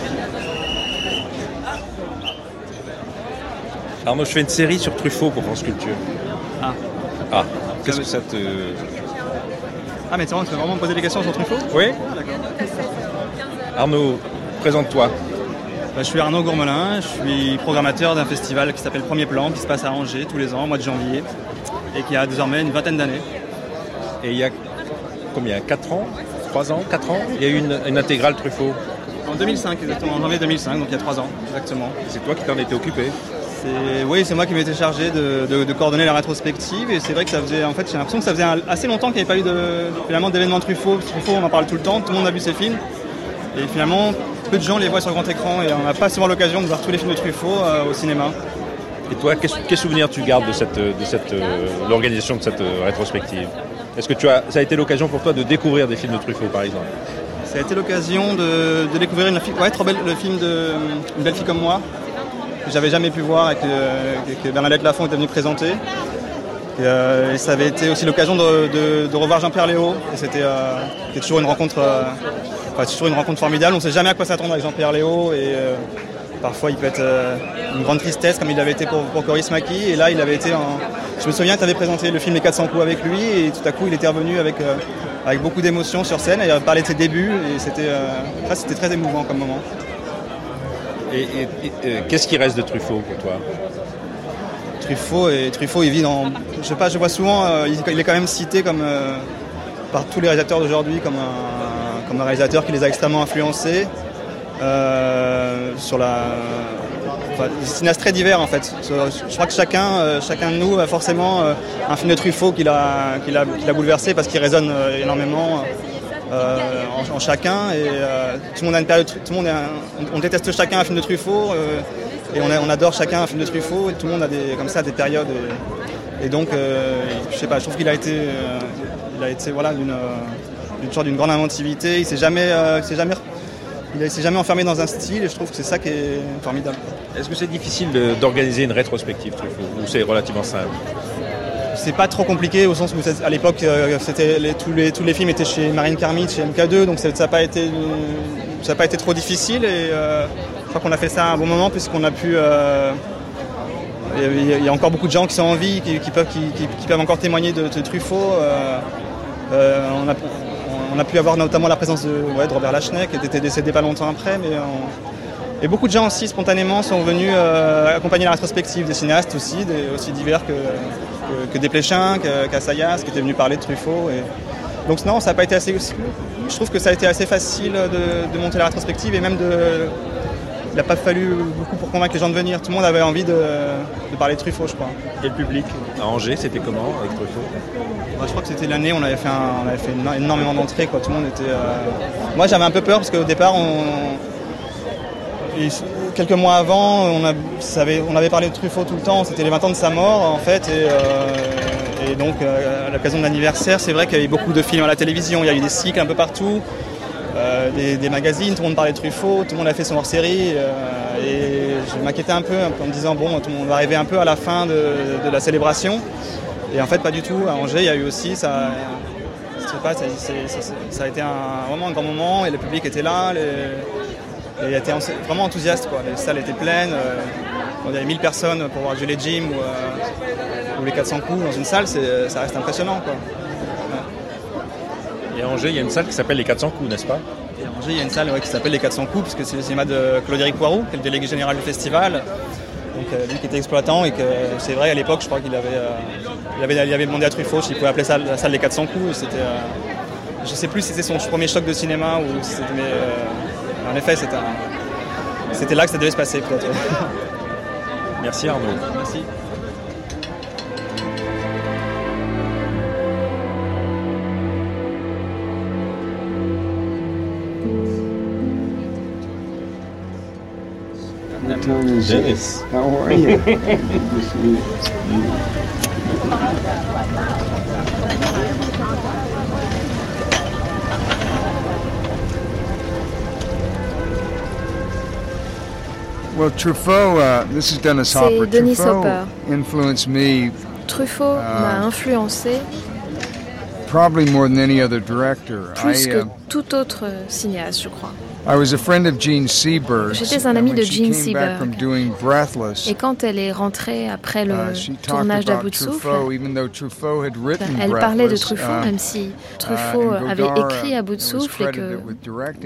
Alors moi je fais une série sur Truffaut pour France Culture. Ah. Ah, qu'est-ce que ça te... Ah, mais tu veux vraiment me poser des questions sur Truffaut Oui. Ah. Arnaud, présente-toi. Bah, je suis Arnaud Gourmelin, je suis programmateur d'un festival qui s'appelle Premier Plan, qui se passe à Angers tous les ans, au mois de janvier, et qui a désormais une vingtaine d'années. Et il y a combien? 4 ans? 3 ans? 4 ans? Il y a eu une, une intégrale Truffaut. En 2005, exactement, en janvier 2005, donc il y a 3 ans, exactement. C'est toi qui t'en étais occupé Oui, c'est moi qui m'étais chargé de, de- de coordonner la rétrospective, et c'est vrai que ça faisait, en fait, j'ai l'impression que ça faisait un- assez longtemps qu'il n'y avait pas eu de, finalement, d'événements Truffaut. Truffaut, on en parle tout le temps, tout le monde a vu ses films, et finalement, peu de gens les voient sur grand écran, et on n'a pas souvent l'occasion de voir tous les films de Truffaut euh, au cinéma. Et toi, qu'est-ce- quel souvenir tu gardes de cette, de cette, euh, l'organisation de cette euh, rétrospective? Est-ce que tu as, ça a été l'occasion pour toi de découvrir des films de Truffaut, par exemple? Ça a été l'occasion de, de découvrir une, fi- ouais, trop belle- le film de Une belle fille comme moi, que j'avais jamais pu voir et que, que Bernadette Lafont était venue présenter. Euh, et ça avait été aussi l'occasion de, revoir Jean-Pierre Léo. Euh, c'était toujours une rencontre, euh, toujours une rencontre formidable. On ne sait jamais à quoi s'attendre avec Jean-Pierre Léo et parfois il peut être une grande tristesse comme il l'avait été pour, pour Coris Maki. Et là, il avait été en... Je me souviens, tu avais présenté le film Les 400 coups avec lui et tout à coup, il était revenu avec, beaucoup d'émotion sur scène et il a parlé de ses débuts et c'était très émouvant comme moment. Et, euh, qu'est-ce qui reste de Truffaut pour toi? Truffaut et Truffaut il vit dans je sais pas je vois souvent euh, il, est quand même cité comme euh, par tous les réalisateurs d'aujourd'hui comme un, comme un réalisateur qui les a extrêmement influencés sur la enfin, des très divers en fait. Je crois que chacun chacun de nous a forcément un film de Truffaut qui l'a qui l'a bouleversé parce qu'il résonne énormément euh, en, chacun et euh, tout le monde a une période tout le monde on, déteste chacun un film de Truffaut euh, et on, adore chacun un film de Truffaut et tout le monde a des périodes et, donc je sais pas je trouve qu'il a été il a été voilà d'une sorte d'une grande inventivité. Il s'est jamais s'est jamais il s'est jamais enfermé dans un style et je trouve que c'est ça qui est formidable. Est-ce que c'est difficile d'organiser une rétrospective Truffaut Ou c'est relativement simple? C'est pas trop compliqué au sens où à l'époque euh, tous, les, films étaient chez Marine Karmit, chez MK2, donc ça n'a pas été euh, ça pas été trop difficile et euh, je crois qu'on a fait ça à un bon moment puisqu'on a pu il y a- encore beaucoup de gens qui sont en vie, qui, peuvent, encore témoigner de, Truffaut. on, a, pu avoir notamment la présence de, Robert Lachner qui était décédé pas longtemps après, mais et beaucoup de gens aussi spontanément sont venus accompagner la rétrospective des cinéastes aussi, aussi divers que, que, que Desplechin, qu'Assayas, qui étaient venus parler de Truffaut. Et... Donc non, ça n'a pas été assez. Je trouve que ça a été assez facile de, de monter la rétrospective et même de. Il n'a pas fallu beaucoup pour convaincre les gens de venir. Tout le monde avait envie de, de parler de Truffaut, je crois. Et le public À Angers, c'était comment avec Truffaut? Bah, je crois que c'était l'année où on avait fait, un- on avait fait éno- énormément d'entrées. Tout le monde était. euh, Moi, j'avais un peu peur parce qu'au départ, on... et quelques mois avant, on, avait, avait parlé de Truffaut tout le temps. C'était les 20 ans de sa mort, en fait. Et, euh, donc, euh, à l'occasion de l'anniversaire, c'est vrai qu'il y a eu beaucoup de films à la télévision. Il y a eu des cycles un peu partout, euh, des, magazines. Tout le monde parlait de Truffaut. Tout le monde a fait son hors-série. et je m'inquiétais un peu en me disant bon, tout le monde va arriver un peu à la fin de, la célébration. Et en fait, pas du tout. À Angers, il y a eu aussi ça. Je sais pas, ça, a été un, vraiment un grand moment et le public était là. Et il était en- vraiment enthousiaste. Quoi. Les salles étaient pleines. euh, quand il y avait 1000 personnes pour voir Julie Jim ou, euh, ou les 400 coups dans une salle, c'est- ça reste impressionnant. Quoi. Et à Angers, il y a une salle qui s'appelle les 400 coups, n'est-ce pas? Et à Angers, il y a une salle ouais, qui s'appelle les 400 coups, parce que c'est le cinéma de Claude-Éric Poirot, qui est le délégué général du festival. Donc euh, lui qui était exploitant et que c'est vrai à l'époque je crois qu'il avait, euh, il avait, il avait demandé à Truffaut s'il pouvait appeler ça la salle des 400 coups c'était euh, je sais plus si c'était son premier choc de cinéma ou si c'était euh, en effet c'était là que ça devait se passer peut-être. Merci Arnaud. Merci. Dennis. How are you? Well, Truffaut, uh, this is Dennis Hopper. Denis Truffaut Hopper. influenced me Truffaut m'a influencé probably more than any other director. plus I, que uh, tout autre cinéaste, je crois. I was a friend of Gene Seberg. J'étais un ami de Gene Seberg. Et quand elle est rentrée après le uh, tournage d'À about bout de souffle, elle parlait de Breathless, Truffaut, uh, même si uh, Truffaut avait écrit À bout de uh, souffle et que.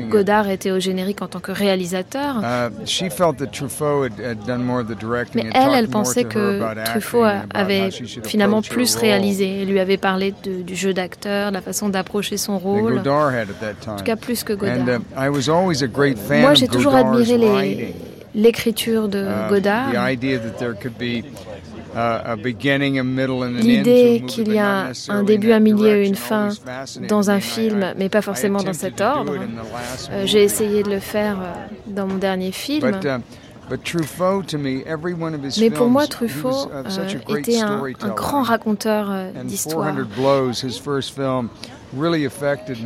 Godard était au générique en tant que réalisateur. Uh, she felt that Truffaut had, had done more of the directing. Mais and elle, elle more pensait que about Truffaut about avait finalement plus réalisé. Elle lui avait parlé de- du jeu d'acteur, de la façon d'approcher son rôle. En tout cas, plus que Godard. Uh, Moi, j'ai toujours admiré les- l'écriture de Uh, Godard. The idea that there could be uh, a beginning, a middle and an end to a L'idée qu'il but y a un début, un milieu et une fin dans un film, mais pas forcément dans cet ordre. it in the last Euh. J'ai essayé de le faire euh, dans mon dernier film. But, uh, Mais pour moi, Truffaut euh, était un, un grand raconteur euh, d'histoire.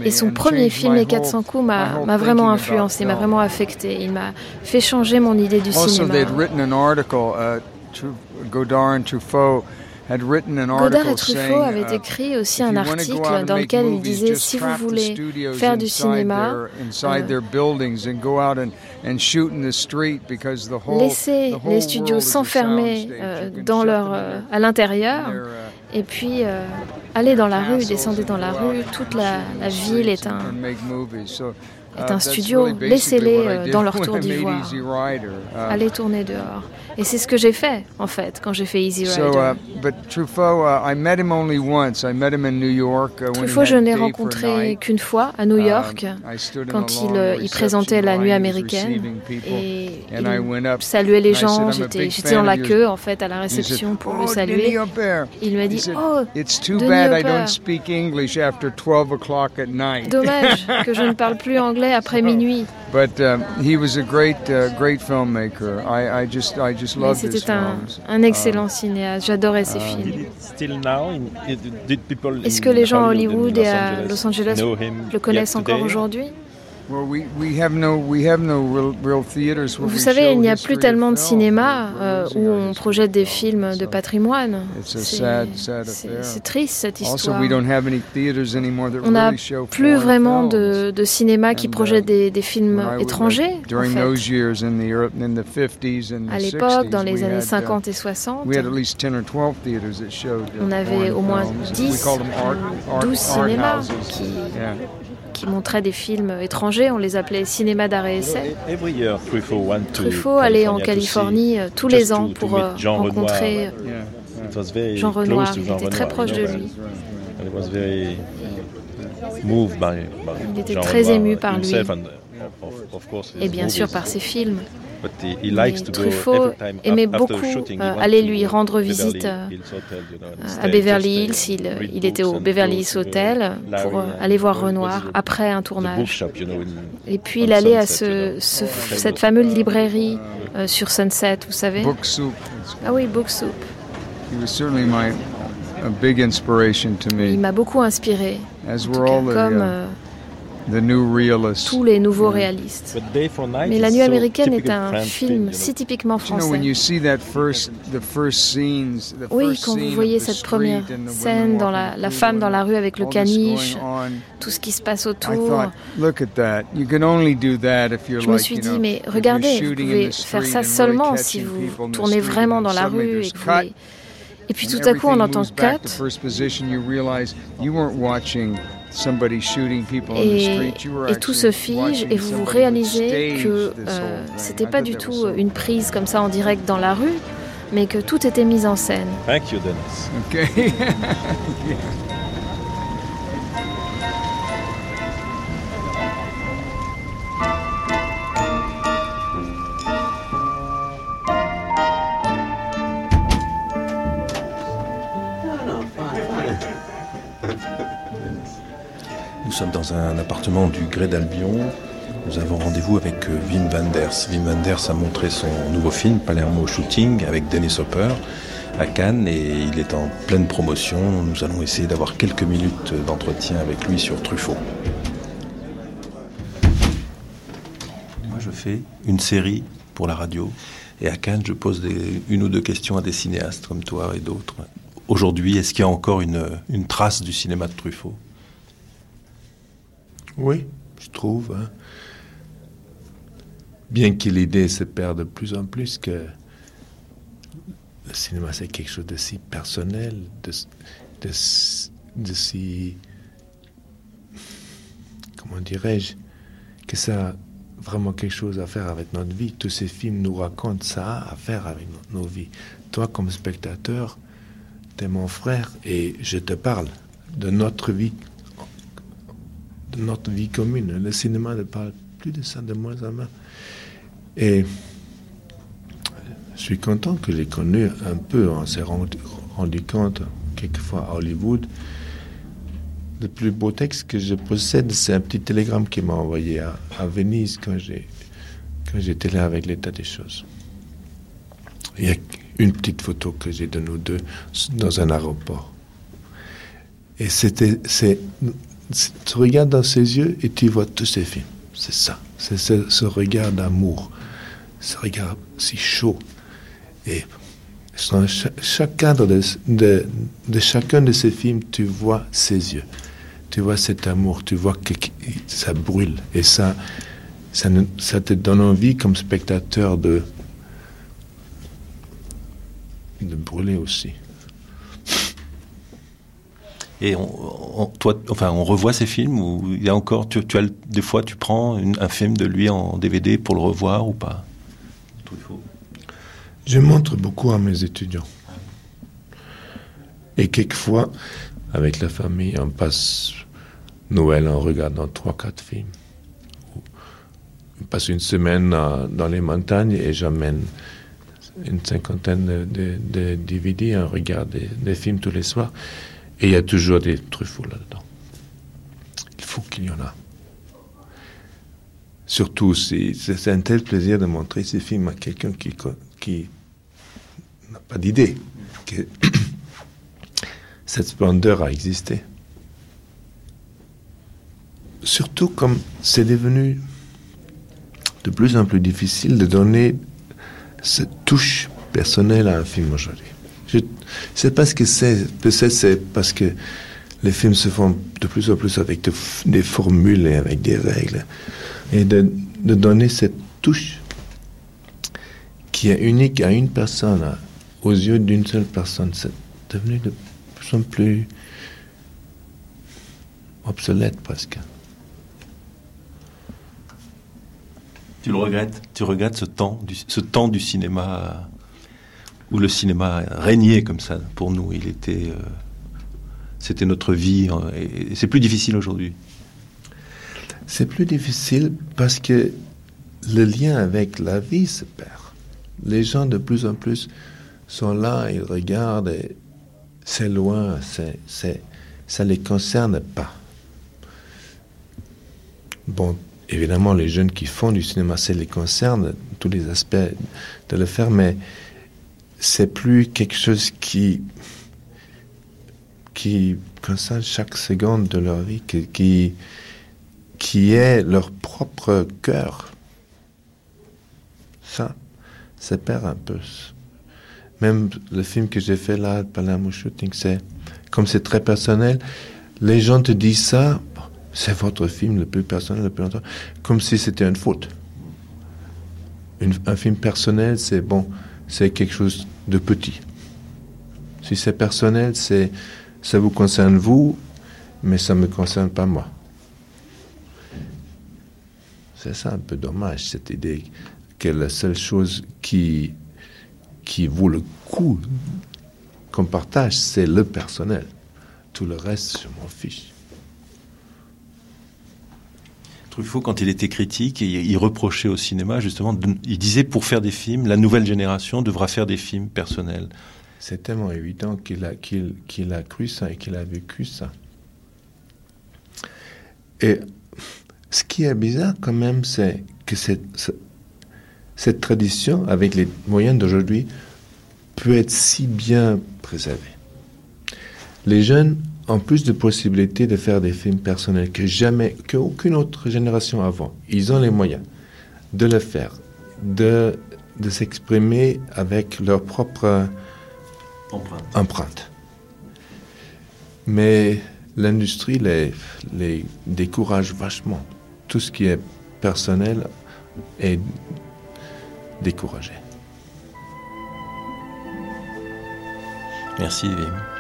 Et son premier film, Les 400 coups, m'a vraiment influencé, m'a vraiment affecté. Il m'a fait changer mon idée du cinéma. Godard et Truffaut avaient écrit aussi un article dans lequel ils disaient si vous voulez faire du cinéma, laissez les studios s'enfermer euh, dans leur, euh, à l'intérieur et puis euh, allez dans la rue, descendez dans la rue. Toute la, la ville est un, est un studio. Laissez-les dans leur tour d'ivoire. Allez tourner dehors. Et c'est ce que j'ai fait, en fait, quand j'ai fait Easy Rider. Truffaut, je n'ai rencontré qu'une fois à New York, quand il, euh, présentait la nuit américaine. Et il saluait les gens. J'étais dans la queue, en fait, à la réception pour le saluer. Il m'a dit Oh, Dommage que je ne parle plus anglais après minuit. But um, he was a great, uh, great filmmaker. I, I just, I just loved his C'était un, un excellent cinéaste. J'adorais ses films. Est-ce que les gens à Hollywood et à Los Angeles le connaissent encore aujourd'hui? Vous savez, il n'y a plus tellement de cinéma euh, où on projette des films de patrimoine. C'est triste cette histoire. On n'a plus vraiment de, de, cinéma qui projette des, des films étrangers. En fait. À l'époque, dans les années 50 et 60, on avait au moins 10, 12 cinémas qui qui montraient des films étrangers. On les appelait cinéma d'art et essai. Truffaut allait en Californie euh, tous les ans pour euh, rencontrer euh, Jean Renoir. Il était très proche de lui. Il était très ému par lui. Et bien sûr par ses films. Mais Truffaut aimait beaucoup euh, aller lui rendre visite euh, à Beverly Hills. Il, il, était au Beverly Hills Hotel pour euh, aller voir Renoir après un tournage. Et puis il allait à ce, ce, cette fameuse librairie sur Sunset, vous savez. Ah oui, Book Soup. Il m'a beaucoup inspiré. Cas, comme tous les nouveaux réalistes. Mais La Nuit américaine est un film si typiquement français. Oui, quand vous voyez cette première scène, dans la, la femme dans la rue avec le caniche, tout ce qui se passe autour, je me suis dit, mais regardez, vous pouvez faire ça seulement si vous tournez vraiment dans la rue et que vous... Et puis tout à coup, on entend cut. Et, et, tout se fige et vous réalisez que euh, c'était pas du tout une prise comme ça en direct dans la rue, mais que tout était mis en scène. Thank you, Dennis. Okay. un appartement du Gré d'Albion. Nous avons rendez-vous avec euh, Wim Wenders. Wim Wenders a montré son nouveau film Palermo Shooting avec Dennis Hopper à Cannes et il est en pleine promotion. Nous allons essayer d'avoir quelques minutes d'entretien avec lui sur Truffaut. Moi, je fais une série pour la radio et à Cannes, je pose une ou deux questions à des cinéastes comme toi et d'autres. Aujourd'hui, est-ce qu'il y a encore une trace du cinéma de Truffaut? Oui, je trouve. Hein. Bien que l'idée se perd de plus en plus que le cinéma c'est quelque chose de si personnel, de si... Comment dirais-je Que ça a vraiment quelque chose à faire avec notre vie. Tous ces films nous racontent ça à faire avec nos vies. Toi, comme spectateur, t'es mon frère et je te parle de notre vie notre vie commune. Le cinéma ne parle plus de ça de moins en moins. Et je suis content que j'ai connu un peu. On s'est rendu, compte, quelquefois à Hollywood, le plus beau texte que je possède, c'est un petit télégramme qu'il m'a envoyé à, à Venise quand j'étais là avec l'état des choses. Il y a une petite photo que j'ai de nous deux dans un aéroport. Et c'était, c'est, tu regardes dans ses yeux et tu vois tous ces films. C'est ça. C'est ce, regard d'amour, ce regard si chaud. Et dans chaque, cadre de, chacun de ces films, tu vois ses yeux. Tu vois cet amour, tu vois que ça brûle. Et ça, ça, ça te donne envie comme spectateur de, de brûler aussi. Et on, toi, enfin, on revoit ces films ou il y a encore, tu, as, des fois, tu prends un film de lui en DVD pour le revoir ou pas? Je montre beaucoup à mes étudiants. Et quelquefois, avec la famille, on passe Noël en regardant trois, quatre films. On passe une semaine dans les montagnes et j'amène une cinquantaine de, DVD, on regarde des films tous les soirs. Et il y a toujours des Truffauts là-dedans. Il faut qu'il y en a. Surtout, c'est un tel plaisir de montrer ces films à quelqu'un qui, qui n'a pas d'idée que cette splendeur a existé. Surtout comme c'est devenu de plus en plus difficile de donner cette touche personnelle à un film aujourd'hui. Je sais pas ce que c'est. C'est parce que les films se font de plus en plus avec des formules et avec des règles. Et de, donner cette touche qui est unique à une personne, aux yeux d'une seule personne, c'est devenu de plus en plus obsolète presque. Tu le regrettes? Tu regrettes ce temps ce temps du cinéma où le cinéma régnait comme ça pour nous. Il était, euh, c'était notre vie, hein, c'est plus difficile aujourd'hui. C'est plus difficile parce que le lien avec la vie se perd. Les gens de plus en plus sont là, ils regardent, et c'est loin, c'est, ça ne les concerne pas. Bon, évidemment, les jeunes qui font du cinéma, ça les concerne, tous les aspects de le faire, mais c'est plus quelque chose qui qui concerne chaque seconde de leur vie, qui, qui est leur propre cœur. Ça, ça perd un peu. Même le film que j'ai fait là, Palermo Shooting, c'est comme c'est très personnel, les gens te disent ça, c'est votre film le plus personnel, le plus longtemps, comme si c'était une faute. un film personnel, c'est bon, c'est quelque chose de petit. Si c'est personnel, c'est ça vous concerne vous, mais ça ne me concerne pas moi. C'est ça un peu dommage, cette idée que la seule chose qui, qui vaut le coup qu'on partage, c'est le personnel. Tout le reste, je m'en fiche. Truffaut, quand il était critique, il reprochait au cinéma, justement, il disait pour faire des films, la nouvelle génération devra faire des films personnels. C'est tellement évident qu'il a, qu'il, a cru ça et qu'il a vécu ça. Et ce qui est bizarre quand même, c'est que cette, cette tradition, avec les moyens d'aujourd'hui, peut être si bien préservée. Les jeunes en plus de possibilités de faire des films personnels que jamais, qu'aucune autre génération avant. Ils ont les moyens de le faire, de, de s'exprimer avec leur propre empreinte. Mais l'industrie les, les décourage vachement. Tout ce qui est personnel est découragé. Merci, Vim.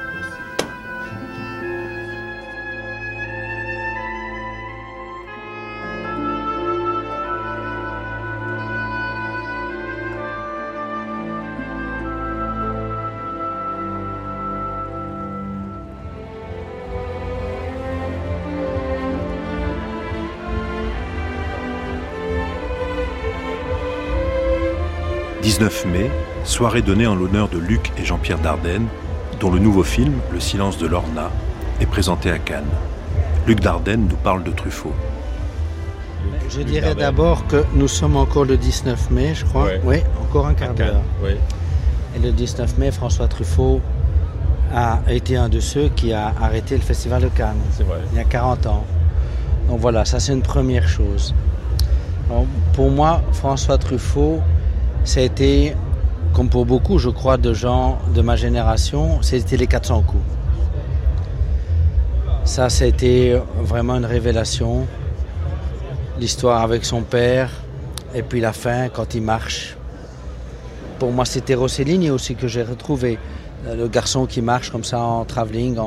19 mai, soirée donnée en l'honneur de Luc et Jean-Pierre Dardenne, dont le nouveau film, Le silence de Lorna, est présenté à Cannes. Luc Dardenne nous parle de Truffaut. Je dirais d'abord que nous sommes encore le 19 mai, je crois. Oui, encore un quart d'heure. Et le 19 mai, François Truffaut a été un de ceux qui a arrêté le Festival de Cannes. Il y a 40 ans. Donc voilà, ça c'est une première chose. pour moi, François Truffaut, ça a été, comme pour beaucoup, je crois, de gens de ma génération, c'était les 400 coups. Ça, c'était vraiment une révélation. L'histoire avec son père, et puis la fin, quand il marche. Pour moi, c'était Rossellini aussi que j'ai retrouvé. Euh, le garçon qui marche comme ça en travelling,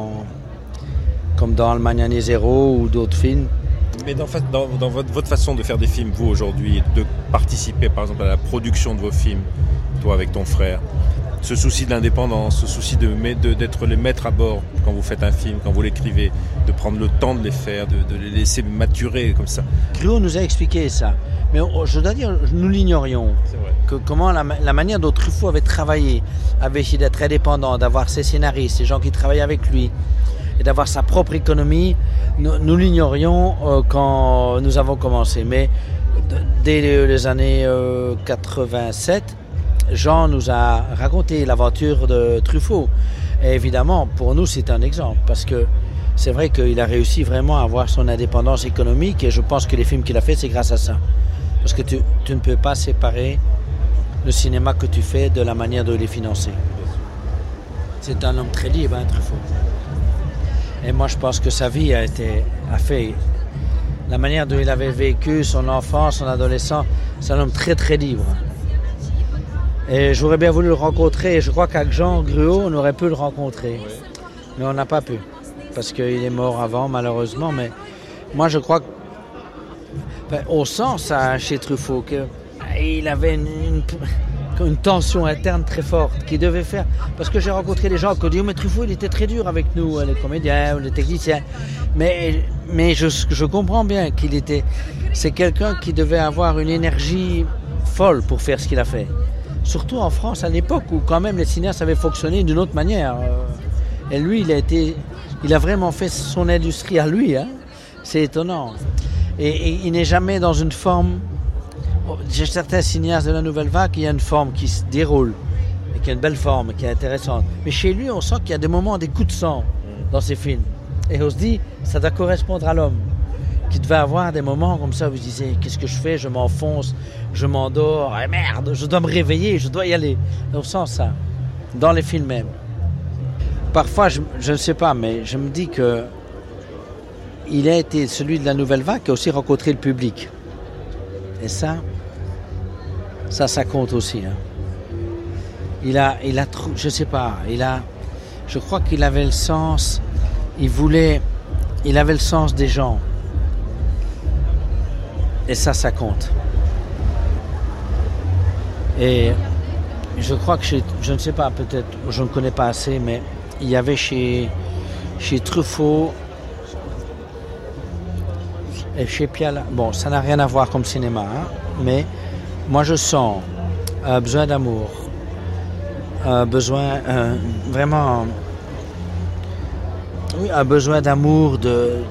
comme dans Almagnané Zéro ou d'autres films. Mais dans, votre, façon de faire des films, vous aujourd'hui, de participer par exemple à la production de vos films, toi avec ton frère, ce souci de l'indépendance, ce souci d'être les maîtres à bord quand vous faites un film, quand vous l'écrivez, de prendre le temps de les faire, de, les laisser maturer comme ça. Cruo nous a expliqué ça, mais je dois dire, nous l'ignorions. Que comment la, manière dont Truffaut avait travaillé, avait essayé d'être indépendant, d'avoir ses scénaristes, ses gens qui travaillaient avec lui, et d'avoir sa propre économie, nous, l'ignorions euh, quand nous avons commencé. Mais dès les années 87, euh, Jean nous a raconté l'aventure de Truffaut. Et évidemment, pour nous, c'est un exemple parce que c'est vrai qu'il a réussi vraiment à avoir son indépendance économique et je pense que les films qu'il a fait, c'est grâce à ça. Parce que tu, ne peux pas séparer le cinéma que tu fais de la manière de les financer. C'est un homme très libre, hein, Truffaut. Et moi, je pense que sa vie a été a fait la manière dont il avait vécu son enfance, son adolescence. C'est un homme très très libre. Et j'aurais bien voulu le rencontrer. Je crois qu'avec Jean Gruau, on aurait pu le rencontrer. Mais on n'a pas pu. Parce qu'il est mort avant, malheureusement. Mais moi, je crois qu'on sent ça chez Truffaut, qu'il avait une, une, tension interne très forte qu'il devait faire. Parce que j'ai rencontré des gens qui ont dit oh, Mais Truffaut, il était très dur avec nous, les comédiens, les techniciens. Mais, mais je, je comprends bien qu'il était. C'est quelqu'un qui devait avoir une énergie folle pour faire ce qu'il a fait surtout en France à l'époque où quand même les cinéastes avaient fonctionné d'une autre manière. Euh, et lui, il a été, il a vraiment fait son industrie à lui. Hein. C'est étonnant. Et, il n'est jamais dans une forme. J'ai certains cinéastes de la nouvelle vague, il y a une forme qui se déroule et qui a une belle forme, qui est intéressante. Mais chez lui, on sent qu'il y a des moments, des coups de sang dans ses films. Et on se dit, ça doit correspondre à l'homme qui devait avoir des moments comme ça où vous disiez qu'est-ce que je fais? Je m'enfonce, je m'endors, eh, merde, je dois me réveiller, je dois y aller. On sent ça dans les films même. Parfois, je ne sais pas, mais je me dis que il a été celui de la nouvelle vague qui a aussi rencontré le public. Et ça, ça, ça compte aussi. Hein. Il a, il a, je sais pas, il a, je crois qu'il avait le sens, il voulait, il avait le sens des gens. Et ça, ça compte. Et je crois que je ne sais pas, peut-être, je ne connais pas assez, mais il y avait chez, chez Truffaut et chez Piala, bon, ça n'a rien à voir comme cinéma, hein, mais moi je sens un besoin d'amour, un besoin, vraiment, oui, un besoin d'amour, de,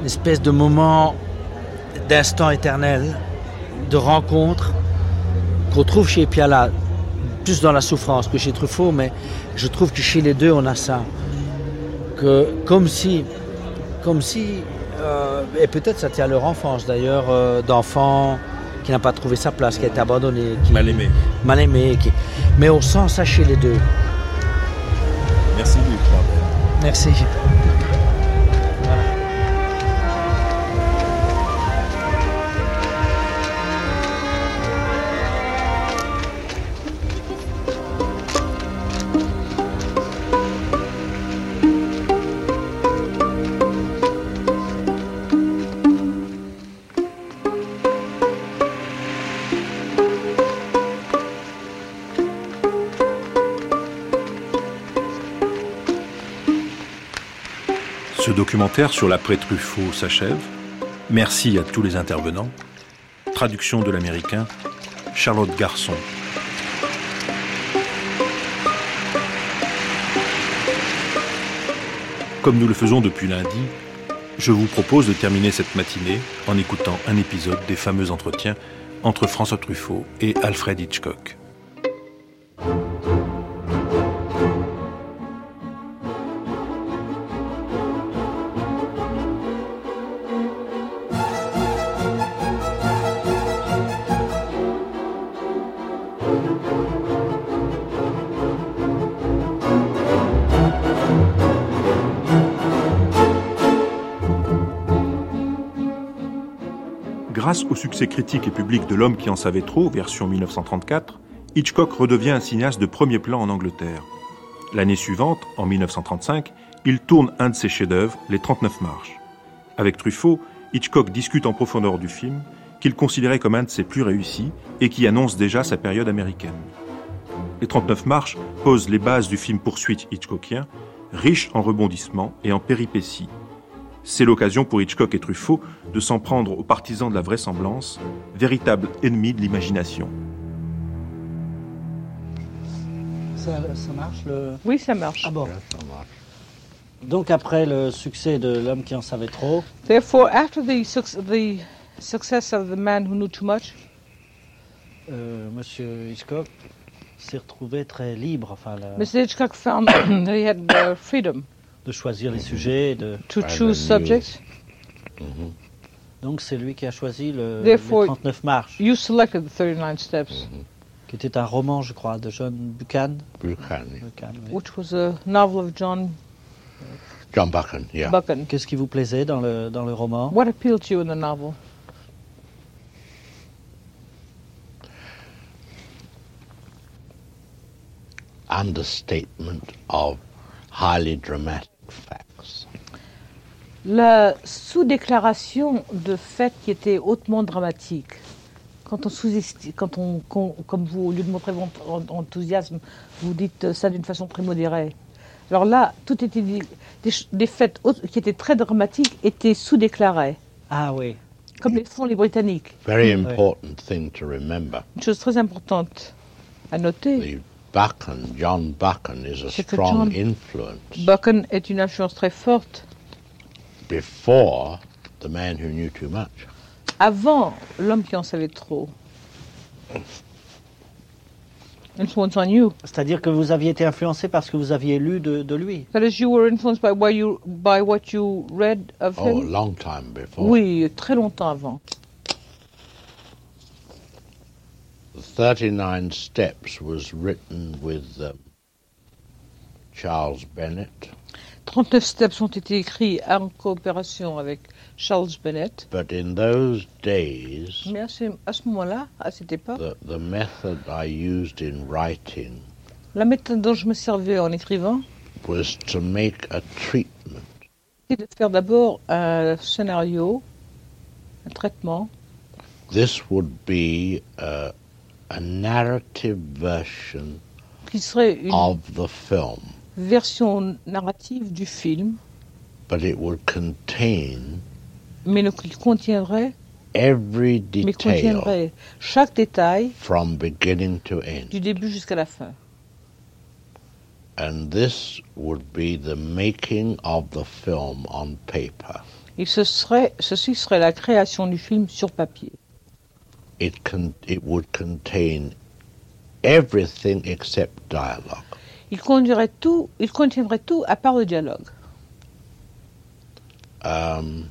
une espèce de moment d'instant éternel, de rencontre qu'on trouve chez Piala, plus dans la souffrance que chez Truffaut, mais je trouve que chez les deux, on a ça. Que, comme si, comme si euh, et peut-être ça tient à leur enfance d'ailleurs, euh, d'enfants qui n'a pas trouvé sa place, qui a été abandonné. Qui, mal aimé. Mal aimé. Qui, mais on sent ça chez les deux. Merci Luc. Merci. Documentaire sur l'après-Truffaut s'achève. Merci à tous les intervenants. Traduction de l'américain Charlotte Garçon. Comme nous le faisons depuis lundi, je vous propose de terminer cette matinée en écoutant un épisode des fameux entretiens entre François Truffaut et Alfred Hitchcock. Au succès critique et public de L'homme qui en savait trop, version 1934, Hitchcock redevient un cinéaste de premier plan en Angleterre. L'année suivante, en 1935, il tourne un de ses chefs-d'œuvre, Les 39 marches. Avec Truffaut, Hitchcock discute en profondeur du film, qu'il considérait comme un de ses plus réussis et qui annonce déjà sa période américaine. Les 39 marches posent les bases du film poursuite hitchcockien, riche en rebondissements et en péripéties. C'est l'occasion pour Hitchcock et Truffaut de s'en prendre aux partisans de la vraisemblance, véritable ennemi de l'imagination. Ça, marche le... Oui, ça marche. Ah bon. Donc après le succès de l'homme qui en savait trop. Therefore, after the, the success of the man who knew too much? Euh, Monsieur Hitchcock s'est retrouvé très libre. Enfin, la... Mr. Hitchcock found that he had uh, freedom. De choisir les sujets, de. To choose subjects. Mm -hmm. Donc c'est lui qui a choisi le, Therefore, les 39 marches. You selected the 39 steps. Mm -hmm. Qui était un roman, je crois, de John Buchan. Buchan. Buchan oui. Which was a novel of John. John Buchan, yeah. Buchan. Qu'est-ce qui vous plaisait dans le dans le roman? What appealed to you in the novel? understatement of highly dramatic facts. La sous-déclaration de faits qui étaient hautement dramatiques. Quand on sous quand on, comme vous, au lieu de montrer votre enthousiasme, vous dites ça d'une façon très modérée. Alors là, tout était dit, des, faits qui étaient très dramatiques étaient sous-déclarés. Ah oui. Comme les font les Britanniques. Very important thing to remember. Une chose très importante à noter. Buchan, John Buchan is a strong influence. Buchan est une influence très forte. Before the man who knew too much. Avant l'homme qui en savait trop. Influence on you. C'est-à-dire que vous aviez été influencé parce que vous aviez lu de, de lui. That is, you were influenced by, what you, by what you read of oh, him? Oh, a long time before. Oui, très longtemps avant. The 39 Steps was written with um, Charles Bennett. 39 Steps ont été écrits en coopération avec Charles Bennett. But in those days, Mais à ce, à ce moment-là, à cette époque, the, the method I used in writing la méthode dont je me servais en écrivant was to make a treatment. De faire d'abord un scénario, un traitement. This would be uh, a narrative version qui serait une of the film. version narrative du film, but it would contain mais le, contiendrait every mais detail contiendrait chaque détail from beginning to end. du début jusqu'à la fin. And this would be the making of the film on paper. Et ce serait, ceci serait la création du film sur papier. It, con- it would contain everything except dialogue. Il conduirait tout, il contiendrait tout à part le dialogue. Um,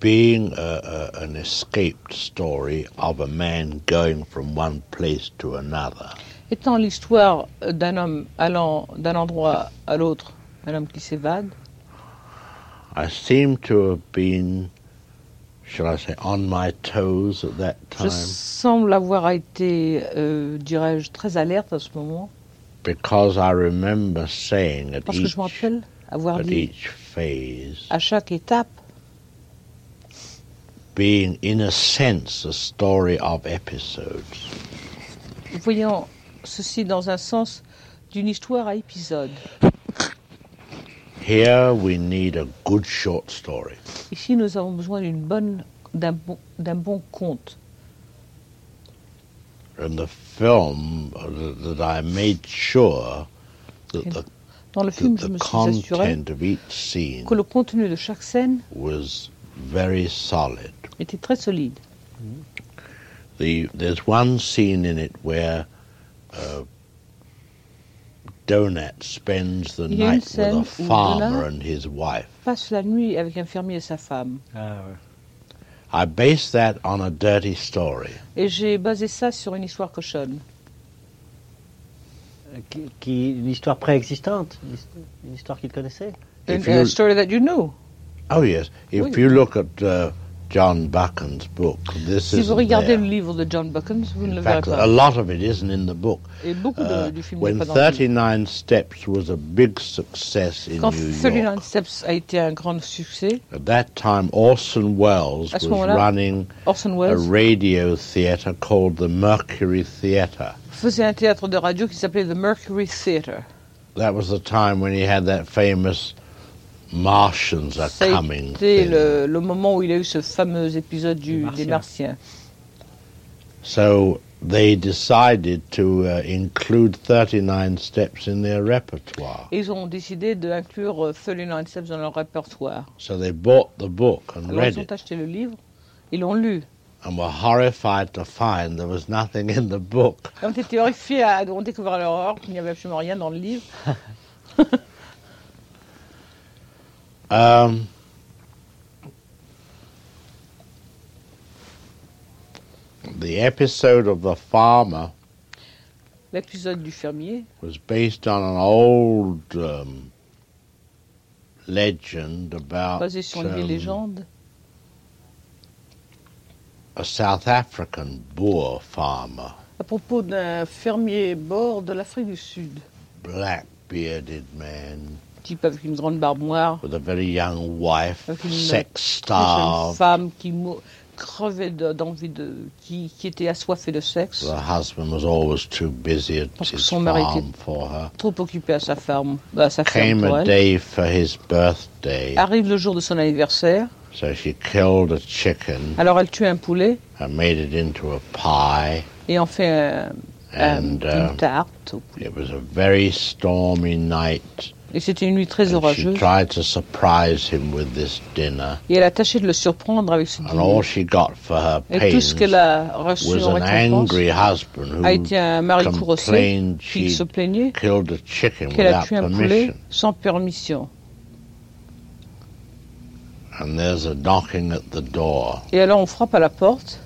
being a, a, an escaped story of a man going from one place to another. Étant l'histoire d'un homme allant d'un endroit à l'autre, un homme qui s'évade. I seem to have been Je semble avoir été, euh, dirais-je, très alerte à ce moment. Because I remember saying at Parce que each, je me rappelle avoir at dit each phase, à chaque étape, being in a sense a story of episodes. voyant ceci dans un sens d'une histoire à épisodes. Here we need a good short story. Ici, nous avons besoin d'une bonne, d'un bon, d'un bon conte. And the film uh, that I made sure that the, Dans le film, that je the me suis assuré content of each scene que le contenu de chaque scène was very solid. était très solide. The, there's one scene in it where uh, Donut spends the Il y a une night with a farmer and his wife. passe la nuit avec un fermier et sa femme. Ah, ouais. I based that on a dirty story. Et j'ai basé ça sur une histoire cochonne. Euh, Qui, qui- une histoire préexistante, une histoire qu'il connaissait. Une If you- a story that you know. Oh yes. If Oui. you look at uh, John Buchan's book, this Si is vous regardez le livre de John Buchan, vous ne le In verrez pas. a lot of it isn't in the book. Et beaucoup de- Uh, du film when n'est pas dans 39 Steps was a big success in Quand New York, 39 Steps a été un grand succès, at that time Orson Welles was running Orson a radio theatre called the Mercury Theatre. faisait un théâtre de radio qui s'appelait The Mercury Theatre. That was the time when he had that famous Martians are Ça a coming. été le, le moment où il a eu ce fameux épisode du, des Martiens. So they decided to uh, include 39 Steps in their repertoire. Ils ont décidé d'inclure euh, 39 Steps dans leur répertoire. So they bought the book and Alors read ils ont it acheté le livre, ils l'ont lu. and were horrified to find there was nothing in the book. Ils ont été horrifiés à ont découvert l'horreur qu'il n'y avait absolument rien dans le livre. Um, the episode of the farmer L'épisode du fermier. was based on an old um, legend about basé sur une um, légende. a South African Boer farmer, à propos d'un fermier bord de l'Afrique du Sud. black bearded man Type avec une grande barbe noire, with a very young wife, avec une sex starved. femme qui crevait de- d'envie de, qui, qui était assoiffée de sexe, The husband was always too busy at Parce his son mari farm était for her. trop occupée à sa ferme, à sa ferme Came pour a elle. day for his birthday, Arrive le jour de son anniversaire, so she killed a chicken alors elle tue un poulet and made it into a pie. et en fait un- un- And une uh, tarte. it was a very stormy night. Et c'était une nuit très orageuse. Et elle a tâché de le surprendre avec ce dîner. all she got for her Et tout ce qu'elle a reçu was en récompense angry husband who a été un mari courroucé qui se plaignait qu'elle a tué un poulet sans permission. And there's a knocking at the door Et alors on frappe à la porte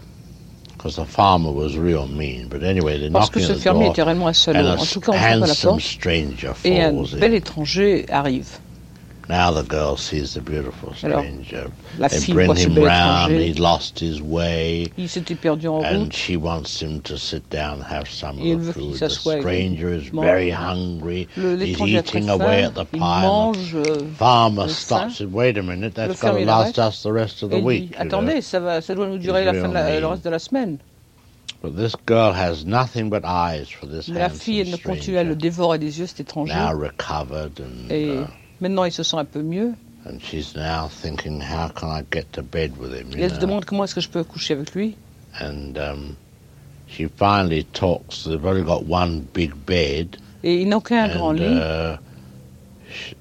parce que ce fermier était réellement un salaud. and a En tout cas, on frappe à la porte et un bel étranger arrive. Now the girl sees the beautiful stranger. they fille bring him round. He'd lost his way. Il s'était perdu en And route she wants him to sit down and have some of the food. The stranger is very hungry. Le- He's L'étranger a très eating away at the Il pie. and euh, the farmer stops and wait a minute, That's that's to last us the rest of the dit, week. you know. attendez, ça, va, ça doit nous durer la fin de la- le reste de la semaine. But this girl has nothing but eyes for this la fille, ne handsome continue à le dévorer des yeux, cet étranger. Now recovered and Et uh, maintenant, il se sent un peu mieux. and she's now thinking, how can I get to bed with him? Et elle se demande comment est-ce que je peux coucher avec lui. And um, she finally talks. They've only got one big bed, Et il n'a aucun grand and lit. uh,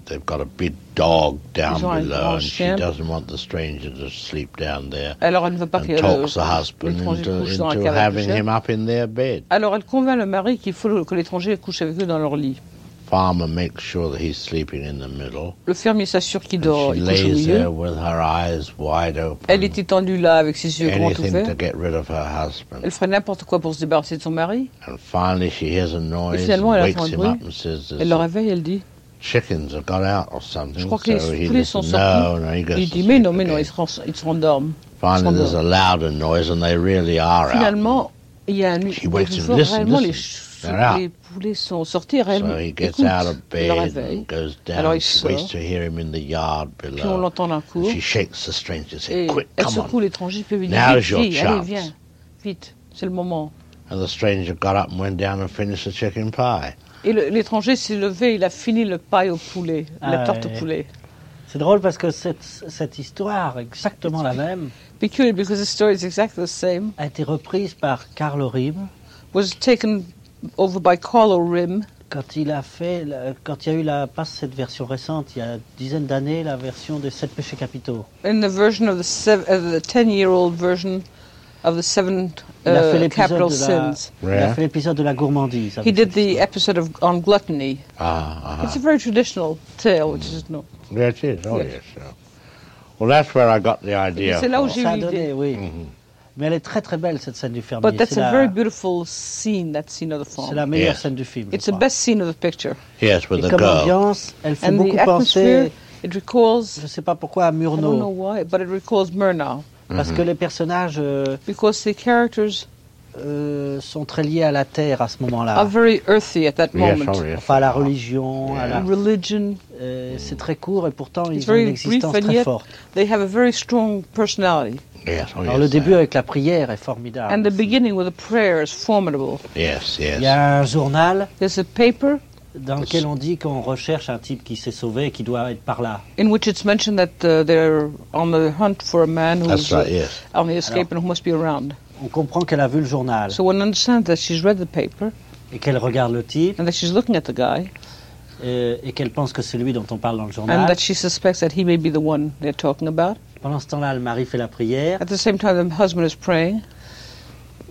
they've got a big dog down Ils below, and she doesn't want the stranger to sleep down there. Alors elle ne veut pas que le- talks the husband into, into having him up in their bed. Alors elle convainc le mari qu'il faut que l'étranger couche avec eux dans leur lit. Farmer makes sure that he's sleeping in the middle. Le fermier s'assure qu'il dort, She il couche au lays there milieu. with her eyes wide open, Elle est étendue là avec ses yeux grands ouverts. to get rid of her husband. Elle ferait n'importe quoi pour se débarrasser de son mari. And finally, she hears a Et noise, finalement, elle entend un bruit. Elle "There's le réveille, elle dit chickens have got out or something." Je crois que les poulets sont sortis. il dit Mais non, mais non, ils se rendorment. Finally, Ils se there's a louder noise, and they really are out. Finalement, il y a un jours, listen, réellement, les, les poulets sont sortis, réellement. So he gets Écoute, out of il le bed réveille. and goes Alors down. il sort. waits to hear him in the yard Puis on below. l'entend d'un coup. She shakes the stranger, Et "Quick, elle come on!" secoue l'étranger, puis lui dit Vite, allez, viens, vite, c'est le moment. And the stranger got up and went down and finished the chicken pie. Et l'étranger s'est levé, il a fini le paille au poulet, la Ah, tarte au poulet. C'est drôle parce que cette, cette histoire, exactement la même, Peculiar because the story is exactly the same, a été reprise par Carl Rim was taken over by Carlo Rim quand il a fait, quand il y a eu la, pas cette version récente, il y a une dizaine d'années, la version des sept péchés capitaux. in the version of the, sev- of the 10-year-old version of the seven Il a fait uh, l'épisode capital de la, sins. il a fait l'épisode de la gourmandise. He did the episode of on gluttony. Ah, It's a very traditional tale, which is no. Yeah, it is. Oh, Yes. yes. Well, that's where I got the idea. C'est là où j'ai eu l'idée. oui. Mhm. Mais elle est très très belle cette scène du fermier. But that's C'est a la- very beautiful scene, that scene of the farm. C'est la meilleure Yes. scène du film. It's the crois. best scene of the picture. Yes, with Et the comme girl. ambiance, elle fait And beaucoup penser. It recalls. Je ne sais pas pourquoi Murnau. I don't know why, but it recalls Murnau. Parce que les personnages. Euh, Because the characters. Euh, sont très liés à la terre à ce moment-là. Are very earthy at that moment. Enfin, à la religion, yeah. à la religion. Euh, c'est très court et pourtant ils ont une existence très forte. They have a very strong personality. Yes, oh, Alors yes, le début avec la prière est formidable. And the beginning with the prayer is formidable. Yes, yes. Il y a un journal. There's a paper. Dans lequel on dit qu'on recherche un type qui s'est sauvé et qui doit être par là. In which it's mentioned that uh, they're on the hunt for a man who's right, yes. on the escape Alors, and who must be around. On comprend qu'elle a vu le journal. So one understands that she's read the paper. Et qu'elle regarde le type. And that she's looking at the guy. Et, et qu'elle pense que c'est lui dont on parle dans le journal. And that she suspects that he may be the one they're talking about. Pendant ce temps-là, le mari fait la prière. At the same time, the husband is praying.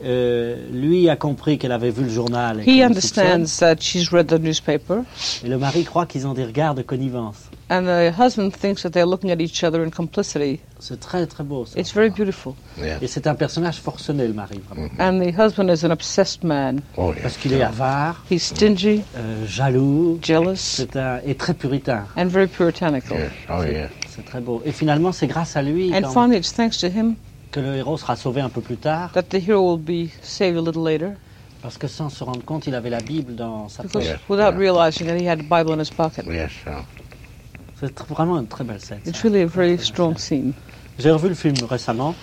Euh, lui a compris qu'elle avait vu le journal. Et He understands that she's read the newspaper. Et le mari croit qu'ils ont des regards de connivence. And the husband thinks that they're looking at each other in complicity. C'est très très beau. Ça. It's very beautiful. Yeah. Et c'est un personnage forcené le mari. Vraiment. And the husband is an obsessed man. Oh, yeah. Parce qu'il est avare. He's stingy. Euh, jaloux. Jealous. Un et très puritain. And very puritanical. Oh yeah. C'est très beau. Et finalement, c'est grâce à lui. And finally, it's thanks to him que le héros sera sauvé un peu plus tard. That the hero will be saved a little later. Parce que sans se rendre compte, il avait la Bible dans sa poche. Yes, without yeah. realizing that he had the Bible in his pocket. Yes, sure. C'est vraiment une très belle scène. It's really a very strong scene. J'ai revu le film récemment.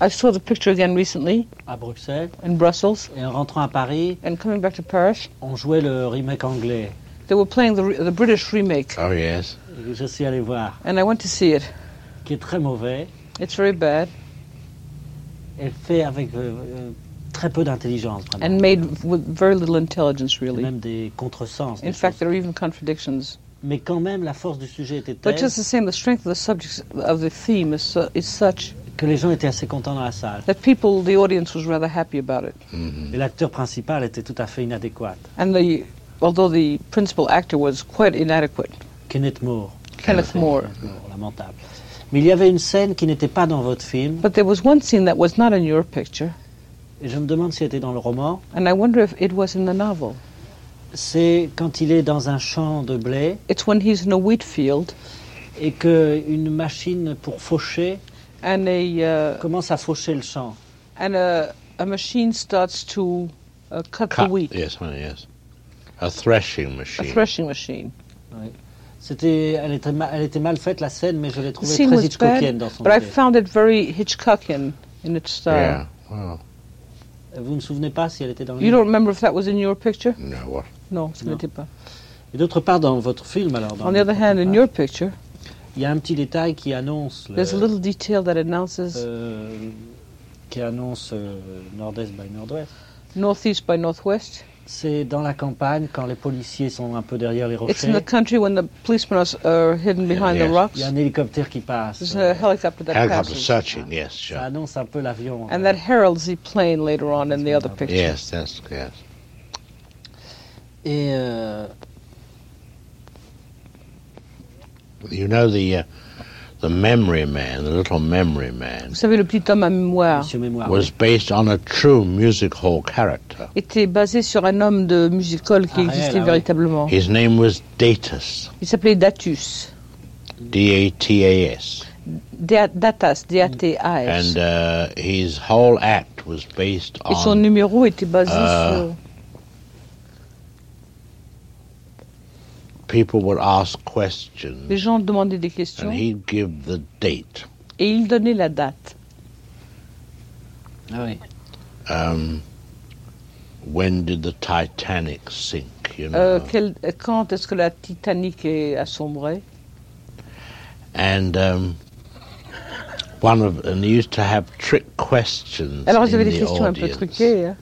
I saw the picture again recently. À Bruxelles. In Brussels. Et en rentrant à Paris. And coming back to Paris. On jouait le remake anglais. They were playing the, the British remake. Oh yes. Et je suis allé voir. And I went to see it. Qui est très mauvais. It's very bad. Elle fait avec euh, très peu d'intelligence. And made with very little intelligence, really. Même des contresens. In fact, there are even contradictions. Mais quand même, la force du sujet était telle. But just the same, the strength of the subject of the theme is, uh, is such. Que les gens étaient assez contents dans la salle. That people, the audience, was rather happy about it. Mm -hmm. Et l'acteur principal était tout à fait inadéquat. And the, although the principal actor was quite inadequate. Kenneth Moore. Kenneth Moore. Moore lamentable. Mais il y avait une scène qui n'était pas dans votre film. But there was one scene that was not in your picture. Et je me demande si elle était dans le roman. And I wonder if it was in the novel. C'est quand il est dans un champ de blé. It's when he's in a wheat field. Et que une machine pour faucher and a, uh, commence à faucher le champ. And a, a machine starts to uh, cut, cut, the wheat. Yes, yes. A threshing machine. A threshing machine. Oui. C'était, elle était, elle était mal faite la scène, mais je l'ai trouvée très Hitchcockienne dans son But idée. I found it very Hitchcockian in its style. Yeah. Wow. Vous ne vous souvenez pas si elle était dans le You don't remember if that was in your picture? No, what? Non, ce n'était pas. Et d'autre part, dans votre film, alors. On the other hand, in your picture, il y a un petit détail qui annonce. There's a little detail that announces. Euh, qui annonce euh, nord-est by nord-ouest. Northeast by northwest. C'est dans la campagne quand les policiers sont un peu derrière les rochers. It's in the country when the policemen are hidden behind yes. the rocks. Il y a un hélicoptère qui passe. There's a helicopter that helicopter passes. searching, yes, sure. Ça annonce un peu l'avion. And that heralds the plane later on in the other picture. Yes, that's yes. Et euh, you know the uh, the memory man, the little memory man. Vous savez, le petit homme à mémoire. mémoire was based on a true music hall character. Était basé sur un homme de music hall qui Ah, existait ah véritablement. His name was Datus. Il s'appelait Datus. D-A-T-A-S. Da- Datas, D-A-T-A-S. And uh, his whole act was based Et son on numéro était basé euh, sur. People would ask questions Les gens demandaient des questions and he'd give the date. et il donnait la date. Ah oui. Um, when did the Titanic sink? You know, Euh, quel- quand est-ce que la Titanic est assombrée? And um, one of and he used to have trick questions Alors, il y in avait des the questions un peu audience. truquées. hein.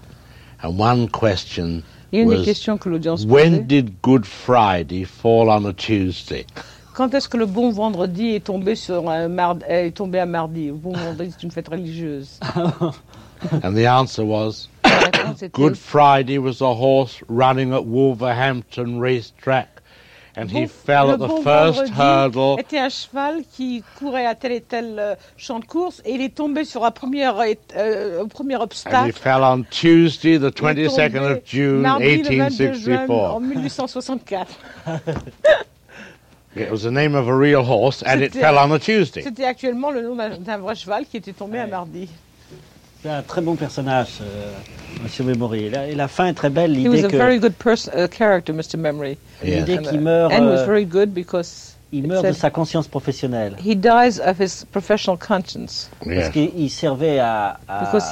And one question A une des was, questions que l'audience when posait. did Good Friday fall on a Tuesday? Quand est-ce que le bon vendredi est tombé sur un mardi, est tombé à mardi? Le bon vendredi, c'est une fête religieuse. and the answer was, Good Friday was a horse running at Wolverhampton racetrack, and he bon- fell le at the bon first hurdle. était un cheval qui courait à tel et tel euh, champ de course et il est tombé sur un premier, euh, premier And he obstacle. fell on Tuesday, the Il est 22nd tombé of June, mardi, le 22 juin 1864. en 1864. It was the name of a real horse, and it fell on a Tuesday. C'était actuellement le nom d'un vrai cheval qui était tombé un mardi. C'est un très bon personnage, euh, Monsieur Memory. Et la, et la, fin est très belle. L'idée He was a que, very good person, uh, character, Mr. Memory. L'idée qu'il meurt. And was very good because il meurt de sa conscience professionnelle. He dies of his professional conscience. Parce qu'il servait à,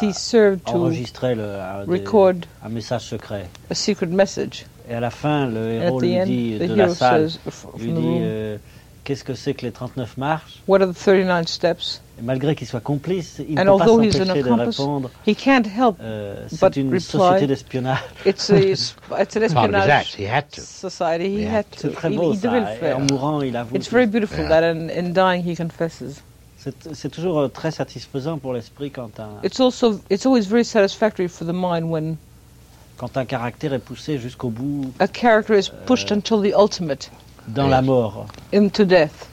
he served to enregistrer le, un, record des, un message secret. A secret message. Et à la fin, le héros lui end, dit de la salle, lui dit euh, qu'est-ce que c'est que les 39 marches What are the 39 steps? Et malgré qu'il soit complice, il ne peut pas s'empêcher de répondre. He can't help euh, C'est une reply. société d'espionnage. It's, a, it's an espionage he had to. society. He, he had to. C'est très beau il, ça. Il Et en mourant, il avoue. It's very beautiful yeah. that in, in dying he confesses. C'est toujours euh, très satisfaisant pour l'esprit quand un. It's also it's always very satisfactory for the mind when quand un caractère est poussé jusqu'au bout. A character is pushed euh, until the ultimate. Dans yes. la mort. Into death.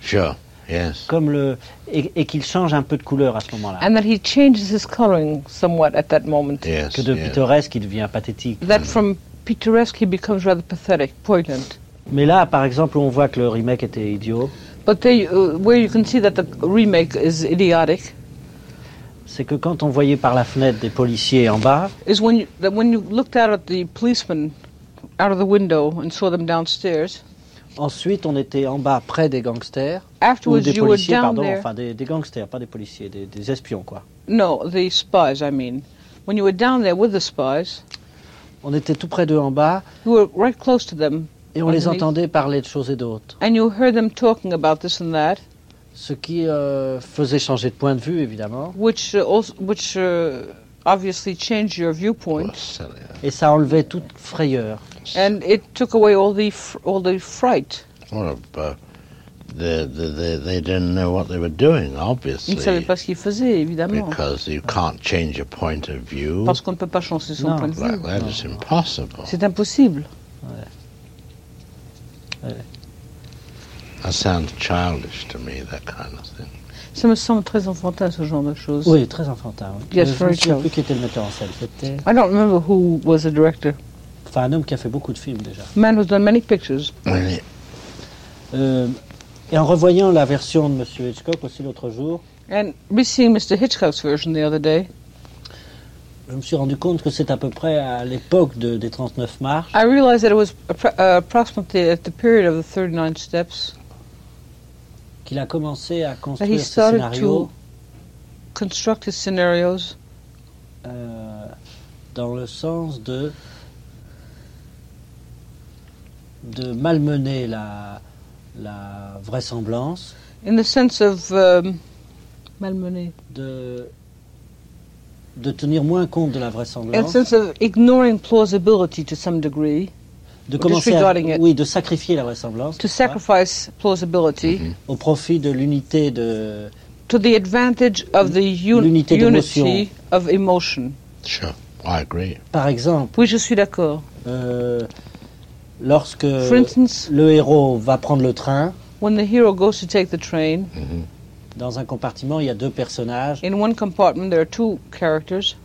Sure. Yes. Comme le et, et qu'il change un peu de couleur à ce moment-là. And that he changes his coloring somewhat at that moment. Yes, que de yes. pittoresque il devient pathétique. That from picturesque he becomes rather pathetic, poignant. Mais là, par exemple, on voit que le remake était idiot. But they, uh, where you can see that the remake is idiotic c'est que quand on voyait par la fenêtre des policiers en bas, is when you, that when you looked out at the policemen out of the window and saw them downstairs. Ensuite, on était en bas près des gangsters. Afterwards, ou des you policiers, were down pardon, there. enfin des, des, gangsters, pas des policiers, des, des, espions, quoi. No, the spies, I mean. When you were down there with the spies, on était tout près d'eux en bas. You were right close to them. Et on les entendait parler de choses et d'autres. And you heard them talking about this and that ce qui euh, faisait changer de point de vue, évidemment. Which, uh, also, which uh, obviously changed your viewpoint. Et ça enlevait toute frayeur. And it took away all the all the fright. Well, uh, they, they, they didn't know what they were doing, obviously. Ils ne savaient pas ce qu'ils faisaient, évidemment. Because you can't change your point of view. Parce qu'on ne peut pas changer son non. point de vue. Like that is impossible. C'est impossible. Ouais. Ouais. That sounds childish to me, that kind of thing. Ça me semble très enfantin ce genre de choses. Oui, très enfantin. Oui. Yes, je very ne sais plus qui était le metteur en scène. I don't remember who was the director. Enfin, un homme qui a fait beaucoup de films déjà. Man who's done many pictures. Oui. Euh, et en revoyant la version de Monsieur Hitchcock aussi l'autre jour. And reseeing Mr. Hitchcock's version the other day. Je me suis rendu compte que c'est à peu près à l'époque de, des 39 marches. I realized that it was uh, approximately at the period of the 39 steps. qu'il a commencé à construire ses scénarios. construct his scenarios. Euh, dans le sens de de malmener la la vraisemblance. In the sense of um, malmener. De de tenir moins compte de la vraisemblance. In the sense of ignoring plausibility to some degree de commencer à, oui, de sacrifier la vraisemblance. To sacrifice plausibility. Mm -hmm. Au profit de l'unité de. To the advantage of the un unity of emotion. Sure, I agree. Par exemple. Oui, je suis d'accord. Euh, lorsque instance, le héros va prendre le train. When the hero goes to take the train. -hmm. Dans un compartiment, il y a deux personnages. In one compartment, there are two characters.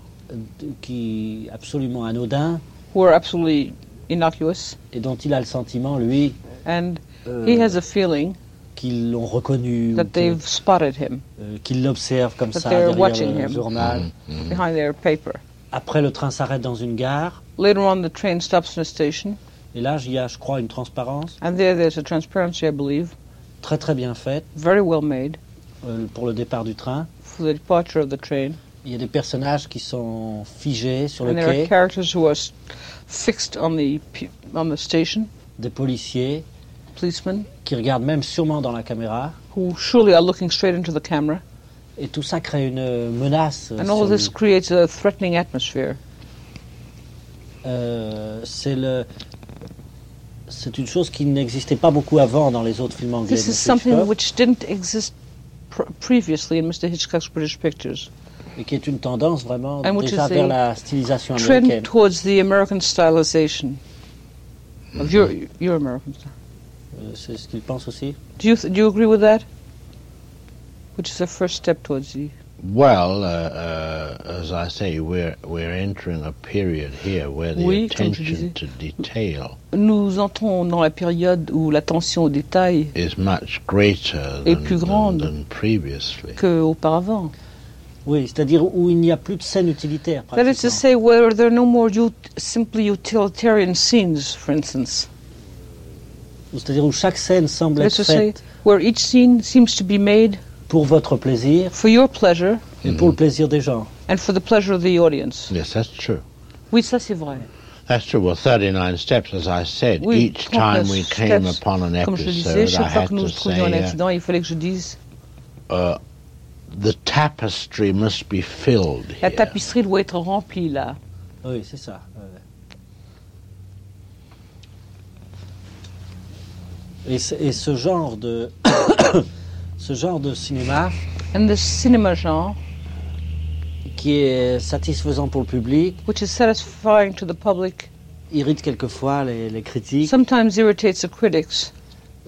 Qui absolument anodins. Who are absolutely innocuous. Et dont il a le sentiment, lui, and euh, he has a feeling qu'ils l'ont reconnu, that they've spotted him, euh, qu'ils l'observent comme that ça derrière watching le him journal, behind their paper. Après, le train s'arrête dans une gare. Later on, the train stops in a station. Et là, il y a, je crois, une transparence. And there, there's a transparency, I believe. Très très bien faite. Very well made. Euh, pour le départ du train. For the departure of the train. Il y a des personnages qui sont figés sur And le there quai. are characters who are fixed on the on the station. Des policiers. Policemen. Qui regardent même sûrement dans la caméra. Who surely are looking straight into the camera. Et tout ça crée une menace. And all this creates a threatening atmosphere. Euh, c'est le. C'est une chose qui n'existait pas beaucoup avant dans les autres films anglais. This is something which didn't exist pr previously in Mr. Hitchcock's British pictures. Et qui est une tendance vraiment And déjà vers la stylisation trend américaine. towards the American stylization of your your American style. Euh, c'est ce qu'il pense aussi. Do you th do you agree with that? Which is a first step towards the Well, uh, uh, as I say, we're we're entering a period here where the Oui, attention to detail Nous entrons dans la période où l'attention au détail is much greater est than, plus than, grande than previously. qu'auparavant. Oui, c'est-à-dire où il n'y a plus de scène utilitaire. That is to say, where there are no more ut- simply utilitarian scenes, for instance. C'est-à-dire où chaque scène semble That is être to say, faite where each scene seems to be made pour votre plaisir for your pleasure et pour le plaisir des gens. and for the pleasure of the audience. Yes, that's true. Oui, ça c'est vrai. That's true. Well, 39 steps, as I said, Oui, each time we 39 came steps. upon an Comme je le disais, episode, I chaque fois had que nous to nous trouvions un say, uh, accident, il fallait que je dise uh, the tapestry must be filled la here. tapisserie doit être remplie là. Oui, c'est ça. Et ce genre de ce genre de cinéma And the cinema genre, qui est satisfaisant pour le public, which is satisfying to the public, irrite quelquefois les, les critiques, sometimes irritates the critics.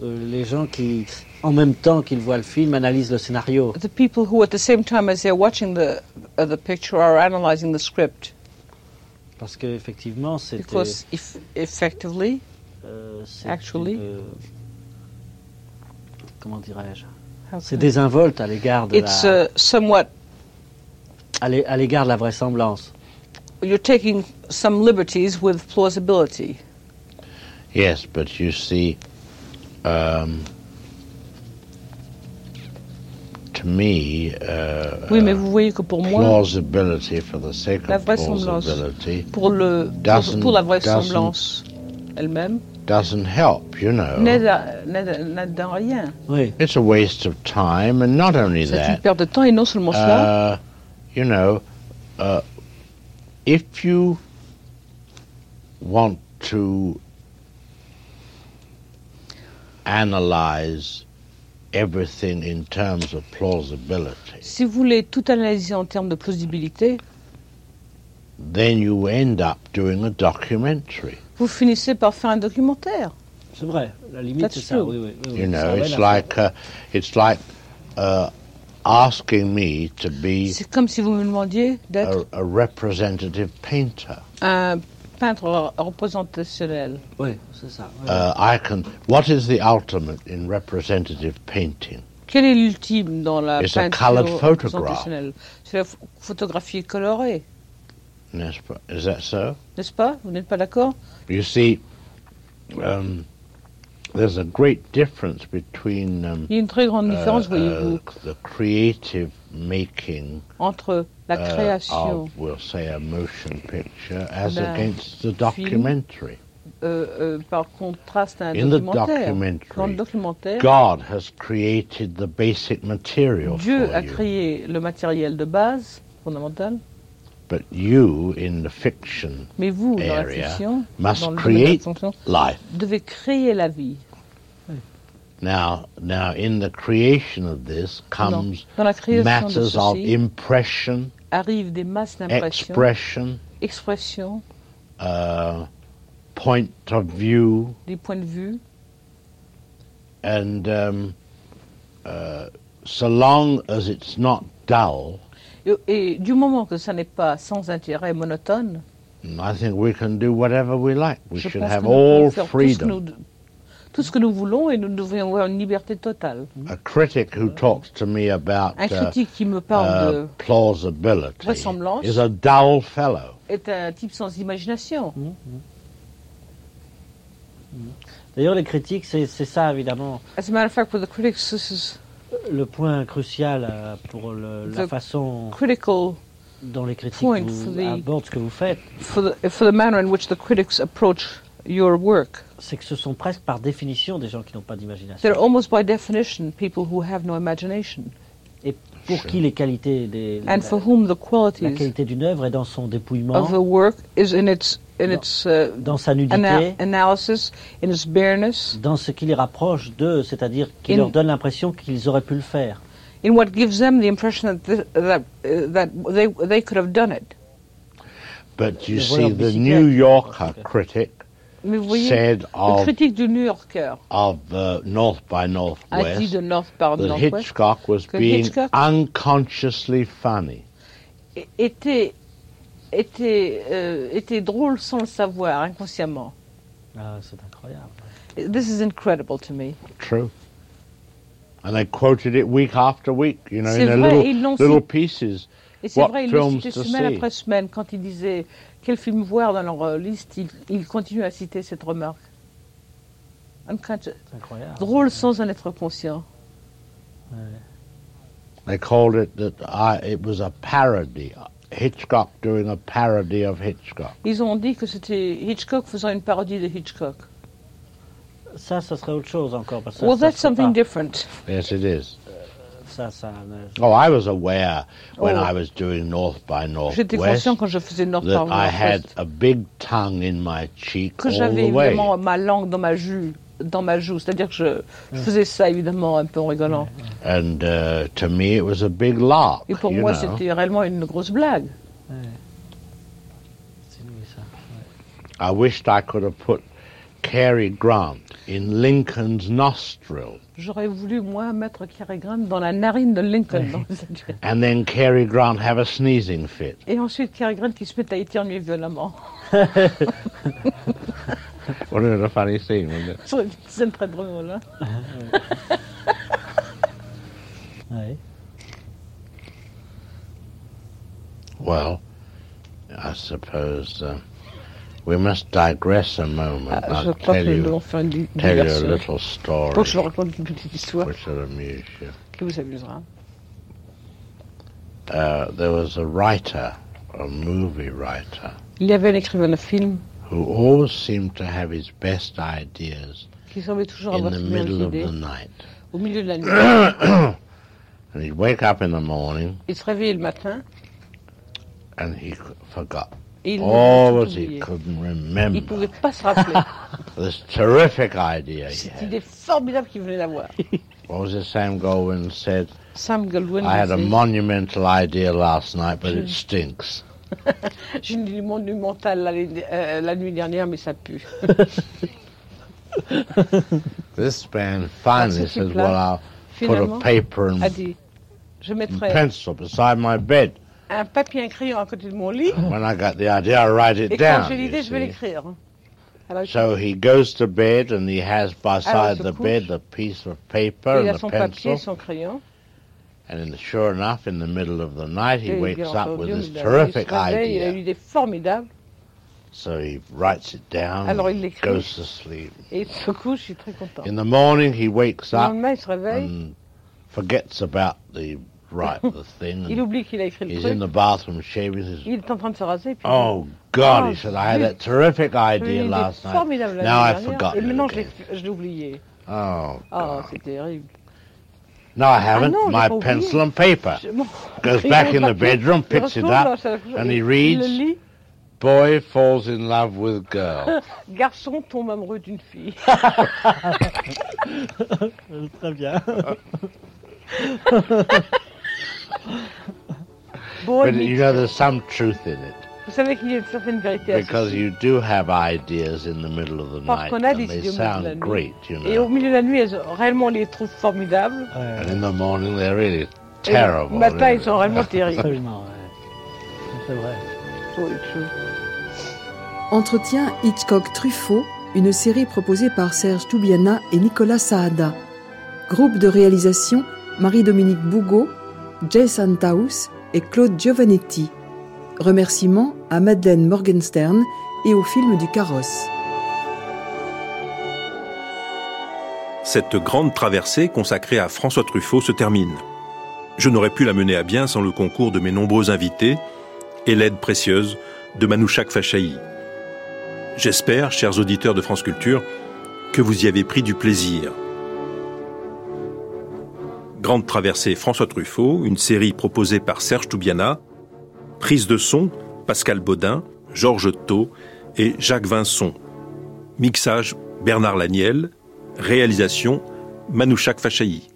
euh, les gens qui, en même temps qu'ils voient le film, analysent le scénario. The people who, at the same time as they're watching the uh, the picture, are analyzing the script Parce qu'effectivement, c'est because, if, effectively, euh, actually, une, euh, comment dirais-je? C'est désinvolte à l'égard de it's la uh, somewhat à l'é- à l'égard de la vraisemblance. you're taking some liberties with plausibility. Yes, but you see, um, to me, uh, Oui, mais vous voyez que pour moi, plausibility for the sake la of vraisemblance, plausibility pour le pour, doesn't- pour la vraisemblance elle-même, doesn't help, you know. n'aide à- n'aide à- n'aide en rien. Oui. It's a waste of time, and not only C'est une that, perte de temps et non seulement cela. uh, you know, uh, if you want to analyze everything in terms of plausibility, Si vous voulez tout analyser en termes de plausibilité, then you end up doing a documentary. Vous finissez par faire un documentaire. C'est vrai, la limite c'est ça. Oui, oui, oui, You c'est know, it's like uh, it's like uh, asking me to be C'est comme si vous me demandiez d'être a, a representative painter. un peintre représentationnel. Oui, c'est ça. oui. Uh, I can. What is the ultimate in representative painting? Quel est l'ultime dans la It's a peinture colored photograph. représentationnelle? C'est la ph- photographie colorée, N'est-ce pas? Is that so? n'est-ce pas? Vous n'êtes pas d'accord? You see, um, there's a great difference between um, Il y a une très grande uh, différence, uh, voyez-vous, the creative making entre la uh, création of, we'll say, a motion picture as d'un against the film documentary. euh, euh, par contraste à un In the documentaire. Dans documentary, le documentaire, God has created the basic material Dieu for a you, créé le matériel de base, fondamental, but you, in the fiction mais vous, dans la area, fiction, must dans le domaine de la create life. devez créer la vie. Now, now, in the creation of this comes dans la création de matters of impression, Arrivent des masses expression, expressions, uh, point of view, des points de vue, and um, uh, so long as it's not dull, et, du moment que ça n'est pas sans intérêt, monotone, I think we can do whatever we like. We je should pense have que nous pouvons all faire tout ce, que freedom. nous, tout ce que nous voulons et nous devrions avoir une liberté totale. A critic who talks to me about Un uh, critique qui me parle uh, de plausibility vraisemblance is a dull fellow. est un type sans imagination. D'ailleurs, les critiques, c'est c'est ça évidemment As a matter of fact, for the critics, this is le point crucial euh, pour le- la façon dont les critiques vous abordent ce que vous faites. for the, for the manner in which the critics approach your work. C'est que ce sont presque par définition des gens qui n'ont pas d'imagination. Et pour qui les qualités des, And for whom the la qualities qualité d'une œuvre est dans son dépouillement, of the work is in its in its uh, dans sa nudité, ana- analysis, in its bareness, dans ce qui les rapproche d'eux, c'est-à-dire qui In- leur donne l'impression qu'ils auraient pu le faire. in what gives them the impression that th- that uh, that they they could have done it. But you Le see, the New Yorker critic Mais vous voyez, le critique du New Yorker of uh, North by a dit Northwest de North par Northwest Hitchcock was que being Hitchcock unconsciously funny. était, était, euh, était drôle sans le savoir, inconsciemment. Ah, c'est incroyable. This is incredible to me. True. And they quoted it week after week, you know, in little, ils l'ont little cité- pieces. Et c'est What vrai, ils le films citaient to semaine see. après semaine. Quand ils disaient quel film voir dans leur euh, liste, ils, ils continuent à citer cette remarque. Incroyable. Drôle sans en être conscient. They called it that I, it was a parody. Hitchcock doing a parody of Hitchcock. Ils ont dit que c'était Hitchcock faisant une parodie de Hitchcock. Ça, ça serait autre chose encore. Parce Well, ça, that's something pas- different. Yes, it is. Oh, I was aware when Oh. I was doing North by J'étais Northwest conscient quand je faisais North that par I had Northwest a big tongue in my cheek que all j'avais the way. évidemment ma langue dans ma joue, dans ma joue. C'est-à-dire que je, je faisais ça évidemment un peu en rigolant. And uh, to me, it was a big lark. Et pour moi, c'était réellement une grosse blague. ça. I wished I could have put Cary Grant in Lincoln's nostril, J'aurais voulu, moi, mettre Cary Grant dans la narine de Lincoln. and then Cary Grant have a sneezing fit. Et ensuite, Cary Grant qui se met à éternuer violemment. It a funny scene, wasn't it? C'est une scène très drôle. Hein Ouais. Well, I suppose uh, we must digress a moment. Ah, I'll tell you, devons faire une di- tell you a little story Faut que je vous raconte une petite histoire which will amuse you. qui vous amusera. Uh, there was a writer, a movie writer, Il y avait un écrivain de film who always seemed to have his best ideas qui semblait toujours in avoir the ses middle of the night. au milieu de la nuit. and he'd wake up in the morning Il se réveillait le matin and he forgot. Il All that he couldn't Il remember. pouvait pas se rappeler. This terrific idea he Cette idée formidable qu'il venait d'avoir. What was it Sam Goldwyn said? Sam Goldwyn I had a monumental idea last night, but it stinks. J'ai une idée monumentale la, euh, la nuit dernière, mais ça pue. This man finally says, Well, I'll put a paper and dit, je mettrai pencil beside my bed. Un papier un crayon à côté de mon lit. When I got the idea, I write it Et quand down. j'ai you l'idée, je vais l'écrire. Alors, So he goes to bed and he has beside the couche. bed a piece of paper il a and a son papier, pencil. son crayon. And in, sure enough, in the middle of the night, he Et wakes up with this terrific réveille, il a idea. une idée formidable. So he writes it down, Alors, il l'écrit. goes to sleep. Et il se couche, il est très content. In the morning, he wakes Le up lendemain, il se réveille. and forgets about the right the thing. Il oublie qu'il a écrit le He's truc. in the bathroom shaving his. Il est en train de se raser. Puis Oh God! Oh, he said, I had that terrific j'avais idea une last night. formidable la Now nuit I've dernière, forgotten Et maintenant, it je l'ai- again. je l'ai oublié. Oh, Oh, c'est terrible. no, I haven't. Ah non, j'ai My pas oublié. pencil and paper. Je- mon Goes crayon back in the papier, bedroom, il picks it retourne up, sa- and he il reads. le lit. Boy falls in love with girl. Garçon tombe amoureux d'une fille. Très bien. But you know, there's some truth in it Vous savez qu'il y a une certaine vérité à because you do have ideas in the middle of the Parce night, qu'on a and des they idées au milieu de la sound nuit. great, you Et au know. milieu de la nuit, elles, réellement, on les trouve formidables. And in the morning, they're really Et terrible. le matin, really. ils sont réellement terribles. Absolument, ouais. C'est vrai. It's true. Entretien Hitchcock-Truffaut, une série proposée par Serge Toubiana et Nicolas Saada. Groupe de réalisation Marie-Dominique Bougot, Jay Santaus et Claude Giovanetti. Remerciements à Madeleine Morgenstern et au film du carrosse. Cette grande traversée consacrée à François Truffaut se termine. Je n'aurais pu la mener à bien sans le concours de mes nombreux invités et l'aide précieuse de Manouchak Fachaï. J'espère, chers auditeurs de France Culture, que vous y avez pris du plaisir. Grande traversée François Truffaut, une série proposée par Serge Toubiana, prise de son Pascal Baudin, Georges Thau et Jacques Vincent. Mixage Bernard Laniel, réalisation Manouchak Fachaï.